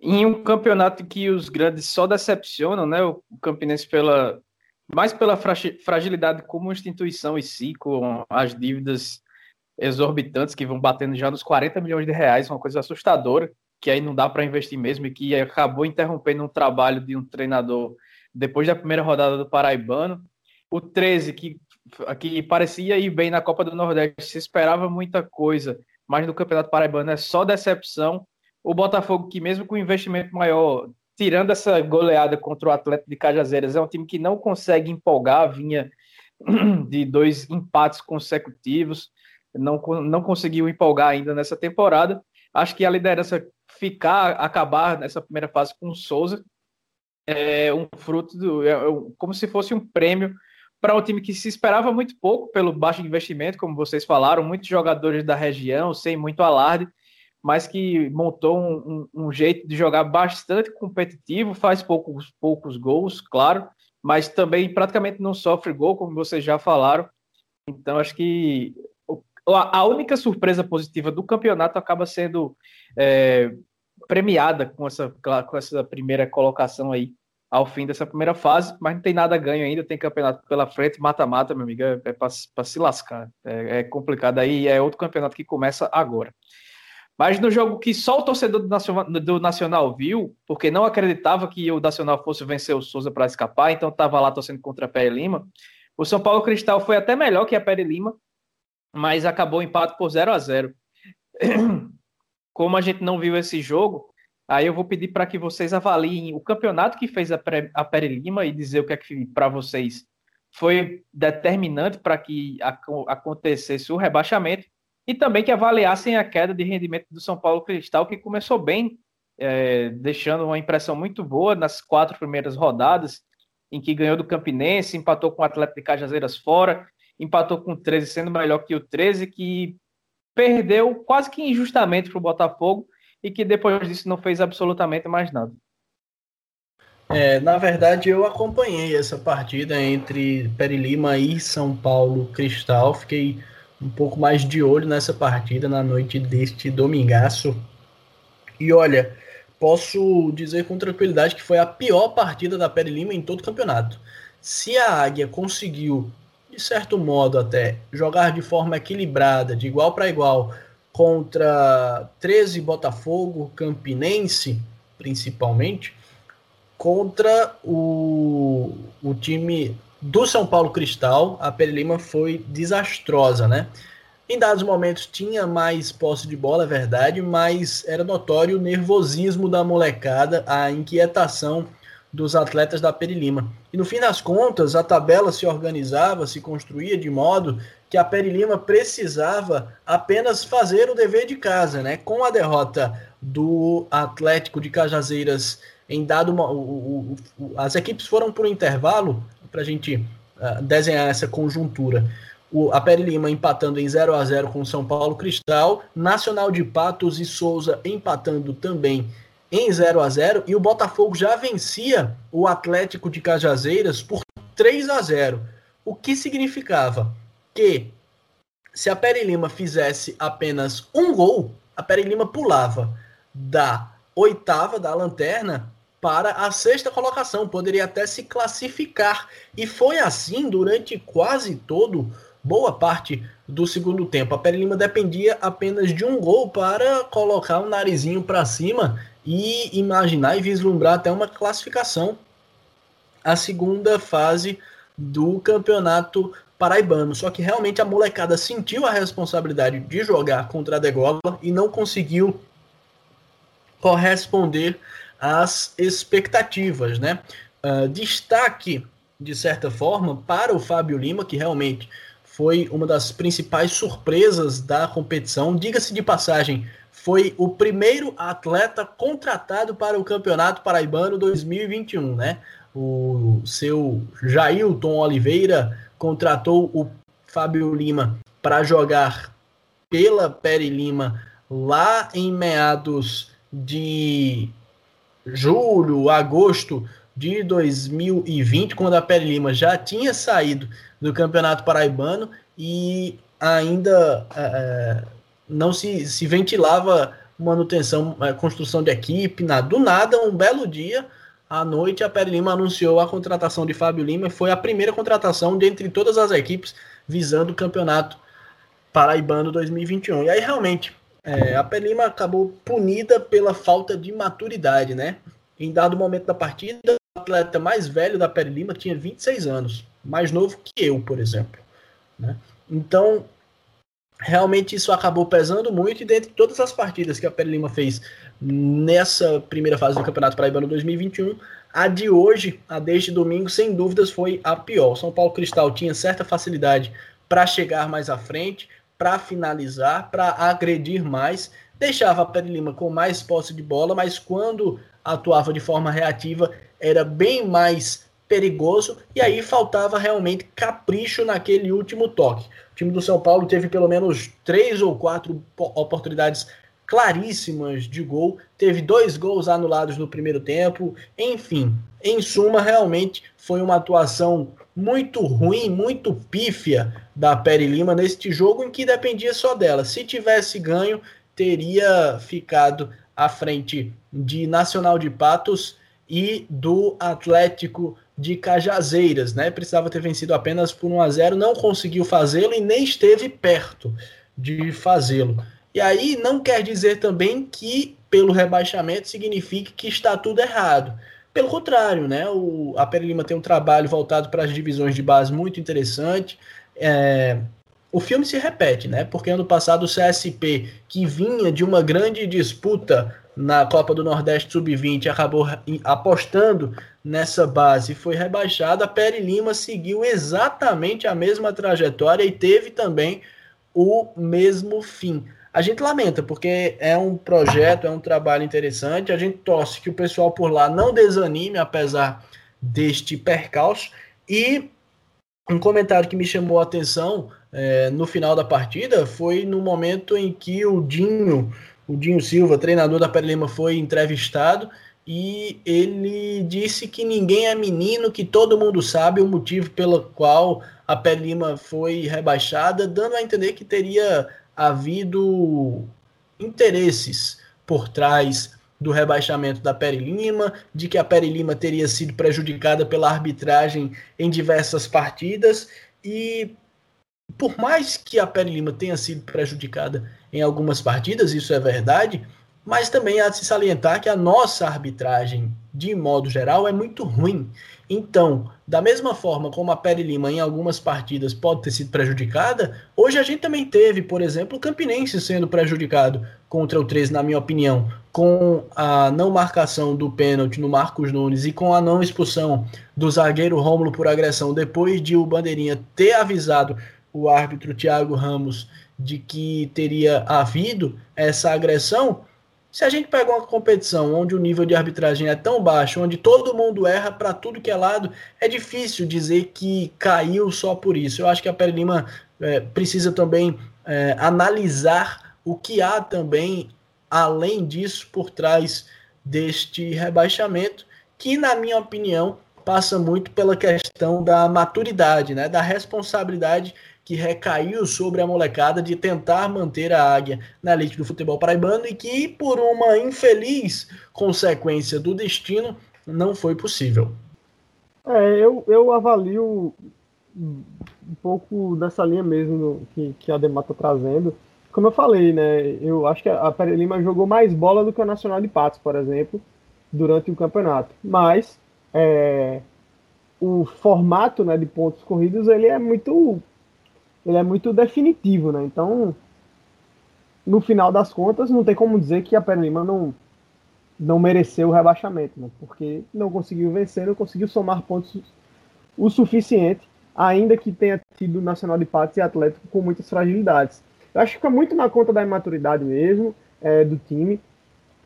Em um campeonato que os grandes só decepcionam, né? O Campinense pela mais pela fragilidade como instituição em si, com as dívidas exorbitantes que vão batendo já nos 40 milhões de reais, uma coisa assustadora, que aí não dá para investir mesmo e que acabou interrompendo um trabalho de um treinador depois da primeira rodada do Paraibano. O 13, que, que parecia ir bem na Copa do Nordeste, se esperava muita coisa, mas no Campeonato Paraibano é só decepção. O Botafogo, que mesmo com investimento maior, tirando essa goleada contra o Atlético de Cajazeiras, é um time que não consegue empolgar, vinha de dois empates consecutivos, não, não conseguiu empolgar ainda nessa temporada. Acho que a liderança ficar, acabar nessa primeira fase com o Souza, é um fruto do. É, como se fosse um prêmio para um time que se esperava muito pouco pelo baixo investimento, como vocês falaram, muitos jogadores da região, sem muito alarde, mas que montou um, um, um jeito de jogar bastante competitivo, faz poucos, poucos gols, claro, mas também praticamente não sofre gol, como vocês já falaram. Então, acho que a única surpresa positiva do campeonato acaba sendo é, premiada com essa, com essa primeira colocação aí ao fim dessa primeira fase, mas não tem nada ganho ainda, tem campeonato pela frente, mata-mata, meu amigo, é, é para se lascar, é, é, complicado, aí é outro campeonato que começa agora. Mas no jogo que só o torcedor do Nacional, do Nacional viu, porque não acreditava que o Nacional fosse vencer o Souza para escapar, então estava lá torcendo contra a Pere Lima, o São Paulo Cristal foi até melhor que a Pere Lima, mas acabou o empate por 0 a 0 Como a gente não viu esse jogo, Aí eu vou pedir para que vocês avaliem o campeonato que fez a, a Pere Lima e dizer o que é que para vocês foi determinante para que acontecesse o rebaixamento e também que avaliassem a queda de rendimento do São Paulo Cristal, que começou bem, é, deixando uma impressão muito boa nas quatro primeiras rodadas, em que ganhou do Campinense, empatou com o Atlético de Cajazeiras fora, empatou com o 13, sendo melhor que o 13, que perdeu quase que injustamente para o Botafogo, e que depois disso não fez absolutamente mais nada. É, na verdade, eu acompanhei essa partida entre Peri Lima e São Paulo Cristal. Fiquei um pouco mais de olho nessa partida na noite deste domingaço. E olha, posso dizer com tranquilidade que foi a pior partida da Peri Lima em todo o campeonato. Se a Águia conseguiu, de certo modo até, jogar de forma equilibrada, de igual para igual, contra 13 Botafogo, Campinense, principalmente, contra o, o time do São Paulo Cristal, a Pere Lima foi desastrosa, né? Em dados momentos tinha mais posse de bola, é verdade, mas era notório o nervosismo da molecada, a inquietação dos atletas da Peri Lima. E no fim das contas, a tabela se organizava, se construía de modo que a Peri Lima precisava apenas fazer o dever de casa, né? Com a derrota do Atlético de Cajazeiras em dado uma, o, o, o, as equipes foram por um intervalo para a gente uh, desenhar essa conjuntura. O, a Peri Lima empatando em 0 a 0 com o São Paulo Cristal, Nacional de Patos e Souza empatando também em 0 a 0 e o Botafogo já vencia o Atlético de Cajazeiras por 3 a 0. O que significava que se a Peri Lima fizesse apenas um gol, a Peri Lima pulava da oitava da lanterna para a sexta colocação, poderia até se classificar. E foi assim durante quase todo, boa parte do segundo tempo. A Peri Lima dependia apenas de um gol para colocar o narizinho para cima e imaginar e vislumbrar até uma classificação a segunda fase do campeonato paraibano. Só que realmente a molecada sentiu a responsabilidade de jogar contra a Degola e não conseguiu corresponder às expectativas, né? Uh, destaque, de certa forma, para o Fábio Lima, que realmente foi uma das principais surpresas da competição. Diga-se de passagem, foi o primeiro atleta contratado para o Campeonato Paraibano 2021, né? O seu Jailton Oliveira contratou o Fábio Lima para jogar pela Peri Lima lá em meados de julho, agosto de 2020, quando a Peri Lima já tinha saído do Campeonato Paraibano e ainda é, não se, se ventilava manutenção, é, construção de equipe, nada. Do nada, um belo dia, à noite, a Pere Lima anunciou a contratação de Fábio Lima foi a primeira contratação dentre todas as equipes visando o campeonato paraibano 2021. E aí, realmente, é, a Pere Lima acabou punida pela falta de maturidade, né? Em dado momento da partida, o atleta mais velho da Pere Lima tinha 26 anos, mais novo que eu, por exemplo. Né? Então, realmente isso acabou pesando muito e dentre todas as partidas que a Pele Lima fez nessa primeira fase do Campeonato Paraibano 2021, a de hoje, a deste domingo, sem dúvidas foi a pior. São Paulo Cristal tinha certa facilidade para chegar mais à frente, para finalizar, para agredir mais, deixava a Pele Lima com mais posse de bola, mas quando atuava de forma reativa era bem mais perigoso e aí faltava realmente capricho naquele último toque. O time do São Paulo teve pelo menos três ou quatro oportunidades claríssimas de gol, teve dois gols anulados no primeiro tempo, enfim, em suma, realmente foi uma atuação muito ruim, muito pífia da Peri Lima neste jogo em que dependia só dela. Se tivesse ganho, teria ficado à frente de Nacional de Patos e do Atlético de Cajazeiras, né? Precisava ter vencido apenas por 1 a 0, não conseguiu fazê-lo e nem esteve perto de fazê-lo. E aí não quer dizer também que pelo rebaixamento signifique que está tudo errado. Pelo contrário, né? O, a Lima tem um trabalho voltado para as divisões de base muito interessante. É, o filme se repete, né? Porque ano passado o CSP, que vinha de uma grande disputa na Copa do Nordeste Sub-20, acabou apostando nessa base foi rebaixada, a Peri Lima seguiu exatamente a mesma trajetória e teve também o mesmo fim. A gente lamenta, porque é um projeto, é um trabalho interessante. A gente torce que o pessoal por lá não desanime, apesar deste percalço. E um comentário que me chamou a atenção é, no final da partida foi no momento em que o Dinho, o Dinho Silva, treinador da Peri Lima, foi entrevistado e ele disse que ninguém é menino, que todo mundo sabe o motivo pelo qual a Pé Lima foi rebaixada, dando a entender que teria havido interesses por trás do rebaixamento da Peri Lima, de que a Peri Lima teria sido prejudicada pela arbitragem em diversas partidas e por mais que a Peri Lima tenha sido prejudicada em algumas partidas, isso é verdade, mas também há de se salientar que a nossa arbitragem, de modo geral, é muito ruim. Então, da mesma forma como a Pere Lima em algumas partidas pode ter sido prejudicada, hoje a gente também teve, por exemplo, o Campinense sendo prejudicado contra o 13, na minha opinião, com a não marcação do pênalti no Marcos Nunes e com a não expulsão do zagueiro Rômulo por agressão depois de o Bandeirinha ter avisado o árbitro Thiago Ramos de que teria havido essa agressão se a gente pega uma competição onde o nível de arbitragem é tão baixo, onde todo mundo erra para tudo que é lado, é difícil dizer que caiu só por isso. Eu acho que a Pere Lima é, precisa também é, analisar o que há também, além disso, por trás deste rebaixamento, que, na minha opinião, passa muito pela questão da maturidade, né, da responsabilidade que recaiu sobre a molecada de tentar manter a águia na elite do futebol paraibano e que, por uma infeliz consequência do destino, não foi possível. É, eu, eu avalio um pouco dessa linha mesmo que, que a Demar está trazendo. Como eu falei, né? Eu acho que a Pere Lima jogou mais bola do que o Nacional de Patos, por exemplo, durante o campeonato. Mas é, o formato né, de pontos corridos ele é muito ele é muito definitivo, né? Então, no final das contas, não tem como dizer que a Pere Lima não não mereceu o rebaixamento, né? Porque não conseguiu vencer, não conseguiu somar pontos o suficiente ainda que tenha tido Nacional de Patos e Atlético com muitas fragilidades. Eu acho que fica muito na conta da imaturidade mesmo é, do time.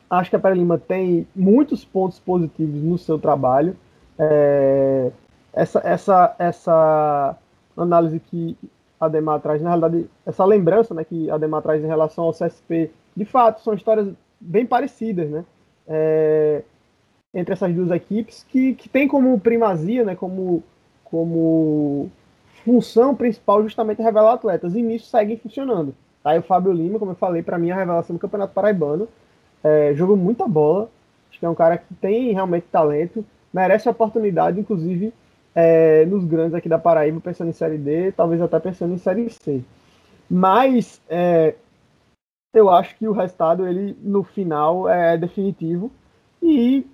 Acho que a Pere Lima tem muitos pontos positivos no seu trabalho. É, essa, essa, essa análise que a Demar traz, na realidade, essa lembrança né, que a Demar traz em relação ao CSP, de fato, são histórias bem parecidas, né? É, entre essas duas equipes, que, que tem como primazia, né, como como função principal justamente revelar atletas, e nisso seguem funcionando. Tá? E o Fábio Lima, como eu falei, para mim a revelação do Campeonato Paraibano, é, jogou muita bola, acho que é um cara que tem realmente talento, merece a oportunidade, inclusive, é, nos grandes aqui da Paraíba, pensando em Série D, talvez até pensando em Série C. Mas é, eu acho que o resultado, ele, no final, é definitivo, e,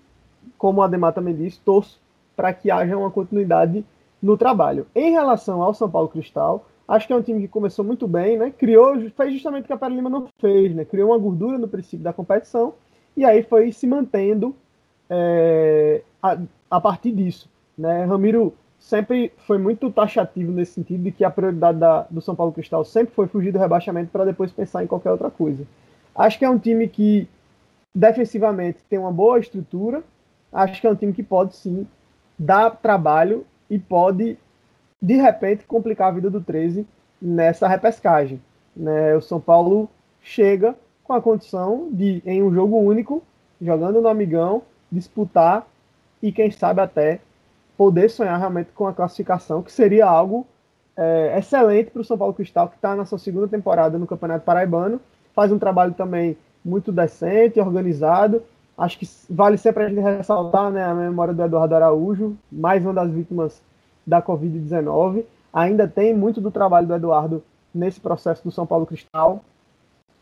como a Ademar também disse, torço para que haja uma continuidade no trabalho. Em relação ao São Paulo Cristal, acho que é um time que começou muito bem, né? Criou, fez justamente o que a Pera Lima não fez, né? Criou uma gordura no princípio da competição e aí foi se mantendo é, a, a, partir disso, né? Ramiro sempre foi muito taxativo nesse sentido de que a prioridade da, do São Paulo Cristal sempre foi fugir do rebaixamento para depois pensar em qualquer outra coisa. Acho que é um time que defensivamente tem uma boa estrutura, acho que é um time que pode sim dar trabalho e pode, de repente, complicar a vida do 13 nessa repescagem. Né? O São Paulo chega com a condição de, em um jogo único, jogando no Amigão, disputar e, quem sabe, até poder sonhar realmente com a classificação, que seria algo é, excelente para o São Paulo Cristal, que está na sua segunda temporada no Campeonato Paraibano, faz um trabalho também muito decente, organizado, Acho que vale sempre a gente ressaltar né, a memória do Eduardo Araújo, mais uma das vítimas da Covid-19. Ainda tem muito do trabalho do Eduardo nesse processo do São Paulo Cristal.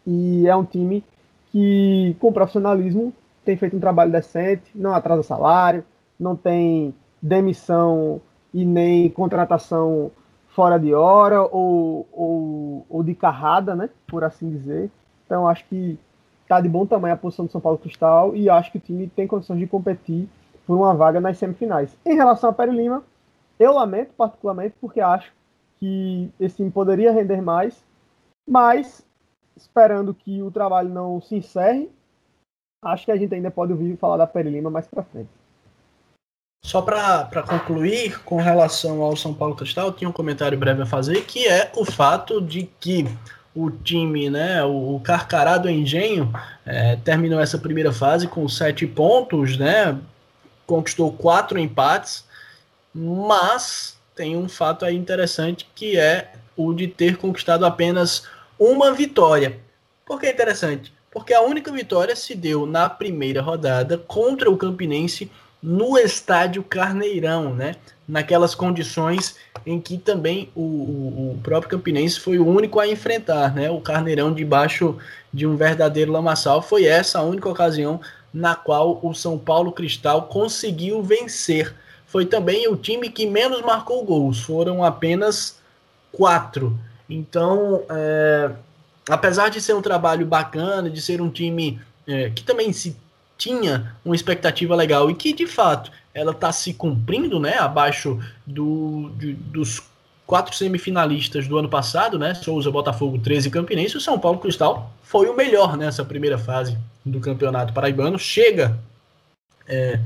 E é um time que, com profissionalismo, tem feito um trabalho decente, não atrasa salário, não tem demissão e nem contratação fora de hora ou, ou, ou de carrada, né, por assim dizer. Então, acho que está de bom tamanho a posição do São Paulo Cristal e acho que o time tem condições de competir por uma vaga nas semifinais. Em relação a Pere Lima, eu lamento particularmente porque acho que esse time poderia render mais, mas esperando que o trabalho não se encerre, acho que a gente ainda pode ouvir falar da Pere Lima mais para frente. Só para concluir, com relação ao São Paulo Cristal, tinha um comentário breve a fazer, que é o fato de que o time, né, o, Carcará do Engenho, é, terminou essa primeira fase com sete pontos, né, conquistou quatro empates, mas tem um fato aí interessante que é o de ter conquistado apenas uma vitória. Por que é interessante? Porque a única vitória se deu na primeira rodada contra o Campinense no estádio Carneirão, né? Naquelas condições em que também o, o, o, próprio Campinense foi o único a enfrentar, né? O Carneirão debaixo de um verdadeiro lamaçal. Foi essa a única ocasião na qual o São Paulo Cristal conseguiu vencer. Foi também o time que menos marcou gols, foram apenas quatro. Então, é, apesar de ser um trabalho bacana, de ser um time é, que também se tinha uma expectativa legal e que de fato ela está se cumprindo, né? Abaixo do, de, dos quatro semifinalistas do ano passado, né? Souza, Botafogo, 13 Campinense. O São Paulo Cristal foi o melhor nessa primeira fase do Campeonato Paraibano. Chega é,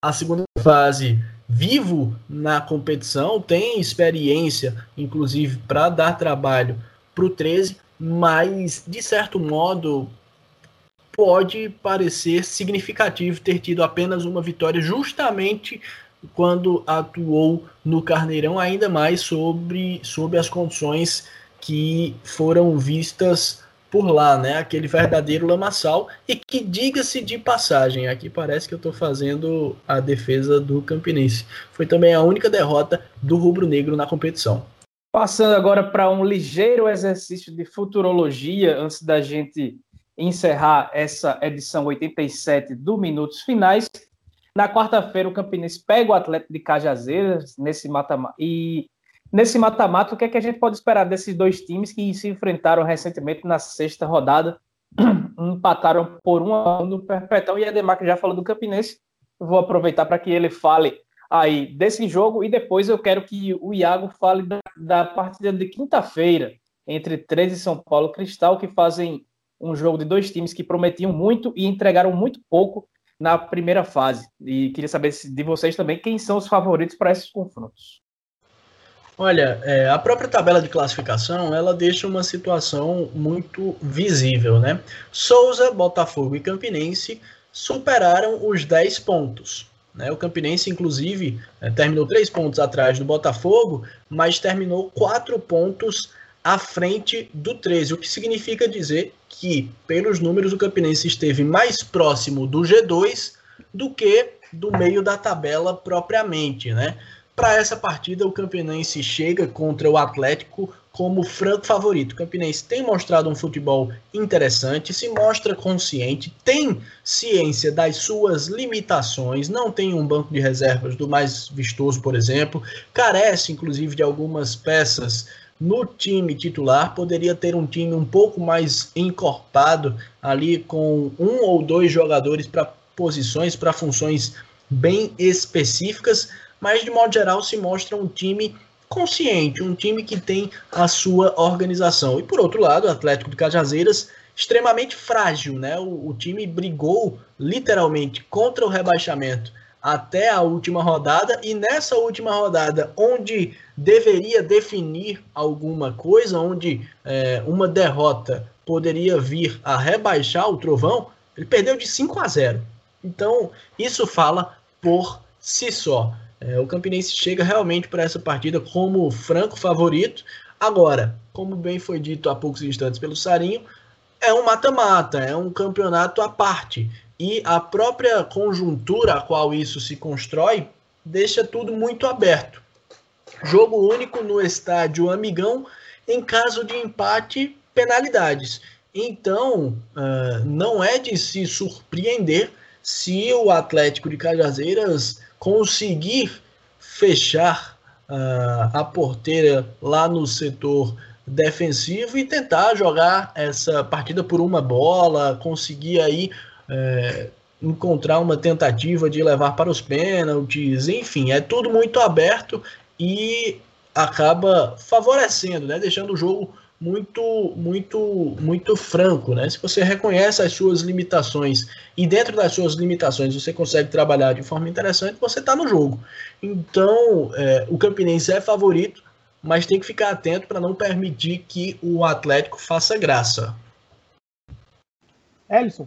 a segunda fase vivo na competição, tem experiência, inclusive, para dar trabalho para o 13, mas de certo modo pode parecer significativo ter tido apenas uma vitória justamente quando atuou no Carneirão, ainda mais sobre, sobre as condições que foram vistas por lá, né? Aquele verdadeiro lamaçal. E que, diga-se de passagem, aqui parece que eu estou fazendo a defesa do Campinense. Foi também a única derrota do rubro-negro na competição. Passando agora para um ligeiro exercício de futurologia, antes da gente encerrar essa edição 87 do Minutos Finais. Na quarta-feira, o Campinense pega o Atlético de Cajazeiras nesse mata-mata. E nesse mata-mata, o que, é que a gente pode esperar desses dois times que se enfrentaram recentemente na sexta rodada? Empataram por um a um no Perpetão e Ademar, que já falou do Campinense. Vou aproveitar para que ele fale aí desse jogo e depois eu quero que o Iago fale da, da partida de quinta-feira entre 13 e São Paulo Cristal, que fazem um jogo de dois times que prometiam muito e entregaram muito pouco na primeira fase. E queria saber de vocês também quem são os favoritos para esses confrontos. Olha, é, a própria tabela de classificação ela deixa uma situação muito visível, né? Souza, Botafogo e Campinense superaram os 10 pontos. Né? O Campinense, inclusive, é, terminou 3 pontos atrás do Botafogo, mas terminou 4 pontos à frente do 13, o que significa dizer que, pelos números, o Campinense esteve mais próximo do G2 do que do meio da tabela propriamente, né? Para essa partida, o Campinense chega contra o Atlético como franco favorito. O Campinense tem mostrado um futebol interessante, se mostra consciente, tem ciência das suas limitações, não tem um banco de reservas do mais vistoso, por exemplo, carece inclusive de algumas peças no time titular, poderia ter um time um pouco mais encorpado ali com um ou dois jogadores para posições, para funções bem específicas, mas de modo geral se mostra um time consciente, um time que tem a sua organização. E por outro lado, o Atlético de Cajazeiras extremamente frágil, né? O, o time brigou literalmente contra o rebaixamento até a última rodada e nessa última rodada, onde deveria definir alguma coisa, onde é, uma derrota poderia vir a rebaixar o Trovão, ele perdeu de 5 a 0. Então, isso fala por si só. É, o Campinense chega realmente para essa partida como franco favorito. Agora, como bem foi dito há poucos instantes pelo Sarinho, é um mata-mata, é um campeonato à parte. E a própria conjuntura a qual isso se constrói deixa tudo muito aberto. Jogo único no estádio Amigão, em caso de empate, penalidades. Então, uh, não é de se surpreender se o Atlético de Cajazeiras conseguir fechar uh, a porteira lá no setor defensivo e tentar jogar essa partida por uma bola, conseguir aí é, encontrar uma tentativa de levar para os pênaltis, enfim, é tudo muito aberto e acaba favorecendo, né, deixando o jogo muito, muito, muito franco, né? Se você reconhece as suas limitações e dentro das suas limitações você consegue trabalhar de forma interessante, você está no jogo. Então, é, o Campinense é favorito, mas tem que ficar atento para não permitir que o Atlético faça graça. Ellison,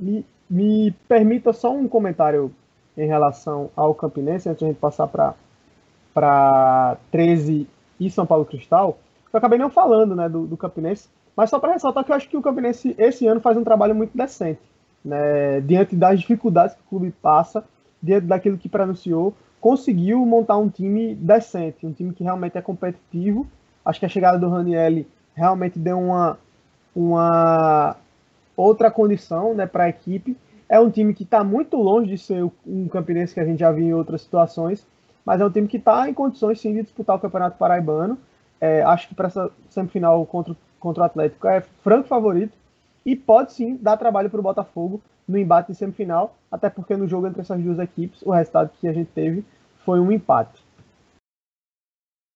me, me permita só um comentário em relação ao Campinense, antes de a gente passar para 13 e São Paulo Cristal. Eu acabei não falando né, do, do Campinense, mas só para ressaltar que eu acho que o Campinense esse ano faz um trabalho muito decente. Né, diante das dificuldades que o clube passa, diante daquilo que pronunciou, conseguiu montar um time decente, um time que realmente é competitivo. Acho que a chegada do Ranielli realmente deu uma, uma outra condição né, para a equipe. É um time que está muito longe de ser um Campinense que a gente já viu em outras situações, mas é um time que está em condições sim de disputar o Campeonato Paraibano. É, acho que para essa semifinal contra, contra o Atlético é franco favorito e pode sim dar trabalho para o Botafogo no embate de semifinal, até porque no jogo entre essas duas equipes o resultado que a gente teve foi um empate.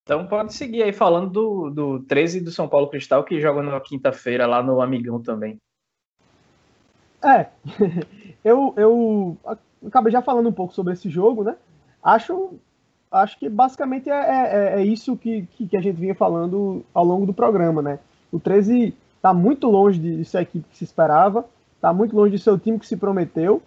Então pode seguir aí falando do, do 13 do São Paulo Cristal, que joga na quinta-feira lá no Amigão também. É, eu, eu acabei já falando um pouco sobre esse jogo, né? Acho, acho que basicamente é, é, é isso que, que, a gente vinha falando ao longo do programa, né? O 13 está muito longe de, ser a equipe que se esperava, está muito longe de ser o time que se prometeu.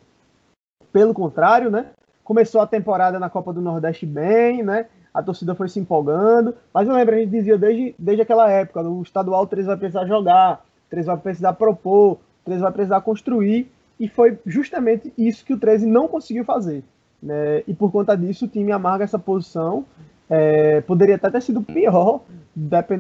Pelo contrário, né? começou a temporada na Copa do Nordeste bem, né? A torcida foi se empolgando. Mas eu lembro, a gente dizia desde, desde aquela época, o estadual o 13 vai precisar jogar, o 13 vai precisar propor, 13 vai precisar construir. E foi justamente isso que o 13 não conseguiu fazer. Né? E por conta disso, o time amarga essa posição. É, poderia até ter sido pior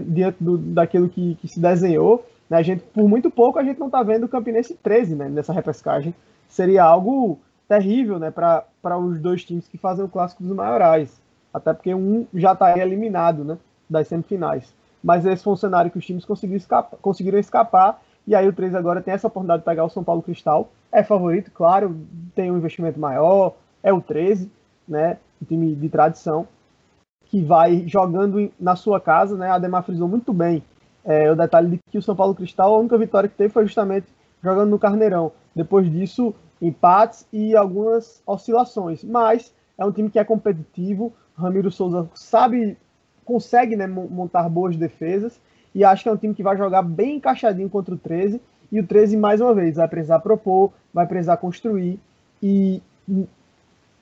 diante do, daquilo que, que se desenhou. Né? A gente, por muito pouco, a gente não está vendo o Campinense 13 né, nessa repescagem. Seria algo terrível né, para os dois times que fazem o clássico dos maiorais. Até porque um já está eliminado né, das semifinais. Mas esse foi um cenário que os times conseguiram escapar, conseguiram escapar. E aí o 3 agora tem essa oportunidade de pegar o São Paulo Cristal. É favorito, claro, tem um investimento maior, é o 13, né? Um time de tradição, que vai jogando na sua casa, né? A Ademar frisou muito bem é, o detalhe de que o São Paulo Cristal, a única vitória que teve foi justamente jogando no Carneirão. Depois disso, empates e algumas oscilações. Mas é um time que é competitivo. Ramiro Souza sabe, consegue né, montar boas defesas. E acho que é um time que vai jogar bem encaixadinho contra o 13. E o 13, mais uma vez, vai precisar propor, vai precisar construir. E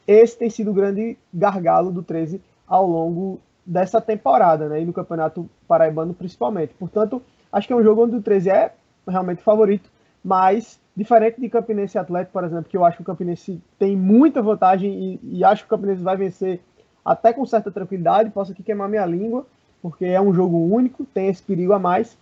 esse tem sido o grande gargalo do 13 ao longo dessa temporada, né? E no Campeonato Paraibano principalmente. Portanto, acho que é um jogo onde o 13 é realmente favorito, mas diferente de Campinense e Atlético, por exemplo, que eu acho que o Campinense tem muita vantagem e, e acho que o Campinense vai vencer até com certa tranquilidade. Posso aqui queimar minha língua, porque é um jogo único, tem esse perigo a mais.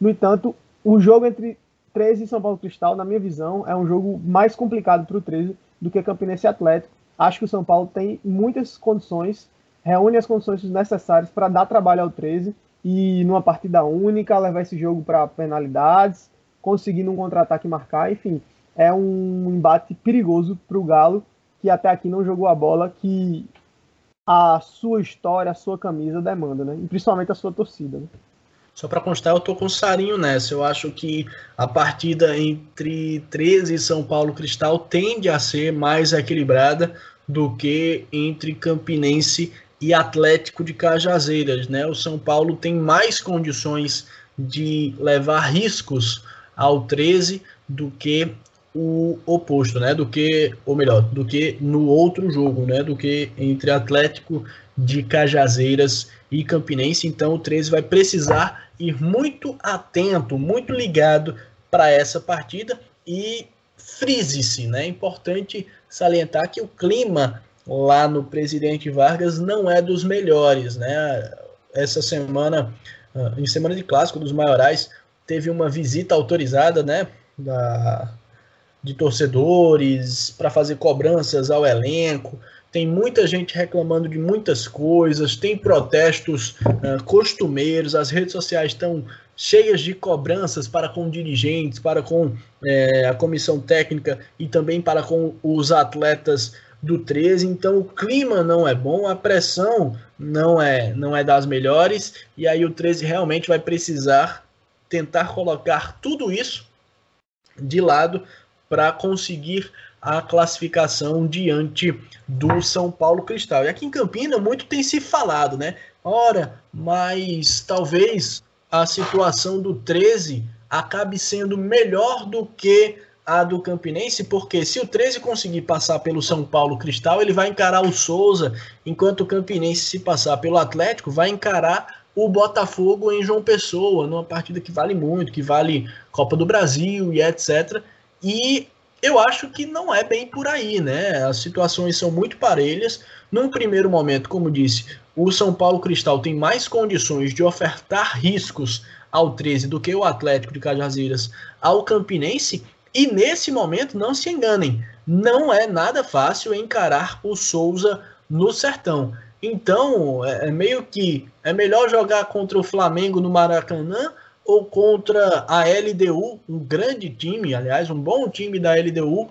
No entanto, o jogo entre 13 e São Paulo Cristal, na minha visão, é um jogo mais complicado para o 13 do que Campinense Atlético. Acho que o São Paulo tem muitas condições, reúne as condições necessárias para dar trabalho ao 13 e numa partida única levar esse jogo para penalidades, conseguindo um contra-ataque marcar, enfim, é um embate perigoso para o Galo que até aqui não jogou a bola que a sua história, a sua camisa demanda, né? E principalmente a sua torcida. Né? Só para constar, eu tô com Sarinho nessa. Eu acho que a partida entre 13 e São Paulo Cristal tende a ser mais equilibrada do que entre Campinense e Atlético de Cajazeiras, né? O São Paulo tem mais condições de levar riscos ao 13 do que o oposto, né? Do que, ou melhor, do que no outro jogo, né? Do que entre Atlético de Cajazeiras e Campinense. Então o 13 vai precisar ir muito atento, muito ligado para essa partida e frise-se, né? É importante salientar que o clima lá no Presidente Vargas não é dos melhores, né? Essa semana, ah, em semana de clássico dos maiorais, teve uma visita autorizada, né, da, de torcedores para fazer cobranças ao elenco. Tem muita gente reclamando de muitas coisas, tem protestos uh, costumeiros, as redes sociais estão cheias de cobranças para com dirigentes, para com é, a comissão técnica e também para com os atletas do 13. Então o clima não é bom, a pressão não é não é das melhores e aí o 13 realmente vai precisar tentar colocar tudo isso de lado para conseguir a classificação diante do São Paulo Cristal. E aqui em Campina muito tem se falado, né? Ora, mas talvez a situação do 13 acabe sendo melhor do que a do Campinense, porque se o 13 conseguir passar pelo São Paulo Cristal, ele vai encarar o Souza, enquanto o Campinense, se passar pelo Atlético, vai encarar o Botafogo em João Pessoa, numa partida que vale muito, que vale Copa do Brasil e etc. E eu acho que não é bem por aí, né? As situações são muito parelhas. Num primeiro momento, como disse, o São Paulo Cristal tem mais condições de ofertar riscos ao 13 do que o Atlético de Cajazeiras ao Campinense, e nesse momento, não se enganem, não é nada fácil encarar o Souza no Sertão. Então, é, é meio que é melhor jogar contra o Flamengo no Maracanã ou contra a LDU, um grande time, aliás, um bom time da LDU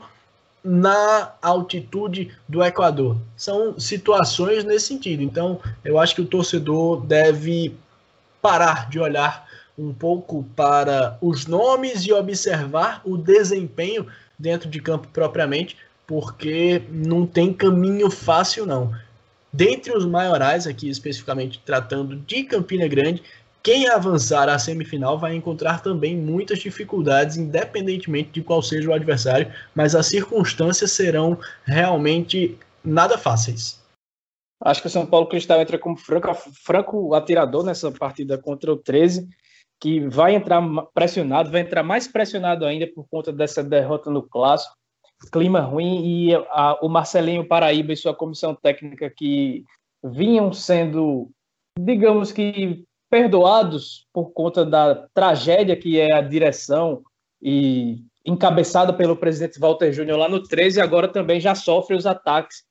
na altitude do Equador. São situações nesse sentido. Então, eu acho que o torcedor deve parar de olhar um pouco para os nomes e observar o desempenho dentro de campo propriamente, porque não tem caminho fácil não. Dentre os maiorais, aqui especificamente tratando de Campina Grande, quem avançar à semifinal vai encontrar também muitas dificuldades, independentemente de qual seja o adversário, mas as circunstâncias serão realmente nada fáceis. Acho que o São Paulo Cristal entra como franco, franco atirador nessa partida contra o 13, que vai entrar pressionado, vai entrar mais pressionado ainda por conta dessa derrota no clássico. Clima ruim e a, o Marcelinho Paraíba e sua comissão técnica que vinham sendo, digamos que, perdoados por conta da tragédia que é a direção e encabeçada pelo presidente Walter Júnior lá no 13, agora também já sofre os ataques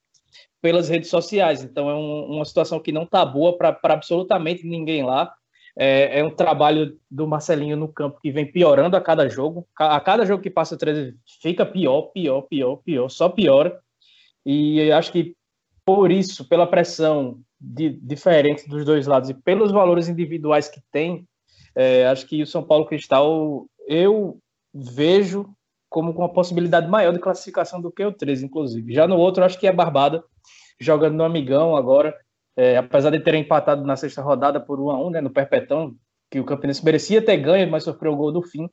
pelas redes sociais. Então é um, uma situação que não está boa para absolutamente ninguém lá. É, é, um trabalho do Marcelinho no campo que vem piorando a cada jogo. A cada jogo que passa o 13 fica pior, pior, pior, pior, só piora. E acho que por isso, pela pressão de, diferente dos dois lados e pelos valores individuais que tem, é, acho que o São Paulo Cristal eu vejo como com uma possibilidade maior de classificação do que o 13, inclusive. Já no outro, acho que é Barbada, jogando no Amigão agora, é, apesar de ter empatado na sexta rodada por 1 a 1 né, no Perpetão, que o Campinense merecia ter ganho, mas sofreu o gol do fim.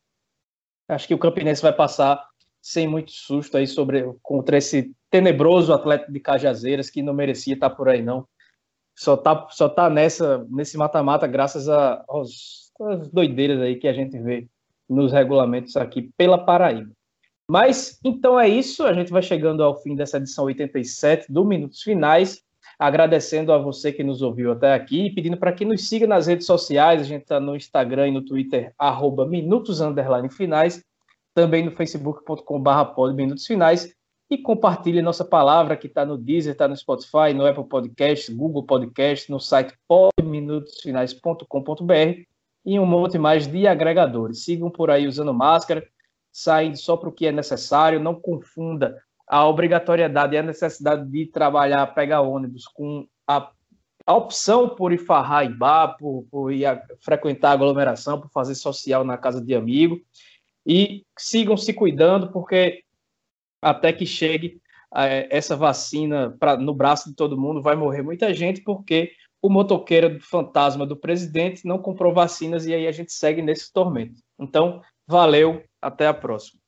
Acho que o Campinense vai passar sem muito susto aí sobre contra esse tenebroso atleta de Cajazeiras que não merecia estar por aí não. Só tá só tá nessa nesse mata-mata graças a, aos, às doideiras aí que a gente vê nos regulamentos aqui pela Paraíba. Mas então é isso, a gente vai chegando ao fim dessa edição 87 do Minutos Finais, agradecendo a você que nos ouviu até aqui e pedindo para que nos siga nas redes sociais, a gente está no Instagram e no Twitter, arroba Minutos Finais, também no facebook.com.br Minutos Finais e compartilhe nossa palavra que está no Deezer, está no Spotify, no Apple Podcast, Google Podcast, no site podminutosfinais.com.br e um monte mais de agregadores. Sigam por aí usando máscara, saindo só para o que é necessário, não confunda a obrigatoriedade e a necessidade de trabalhar, pegar ônibus com a, a opção por ir farrar em bar, por, por ir a, frequentar aglomeração, por fazer social na casa de amigo. E sigam se cuidando, porque até que chegue é, essa vacina pra, no braço de todo mundo, vai morrer muita gente, porque o motoqueiro fantasma do presidente não comprou vacinas e aí a gente segue nesse tormento. Então, valeu, até a próxima.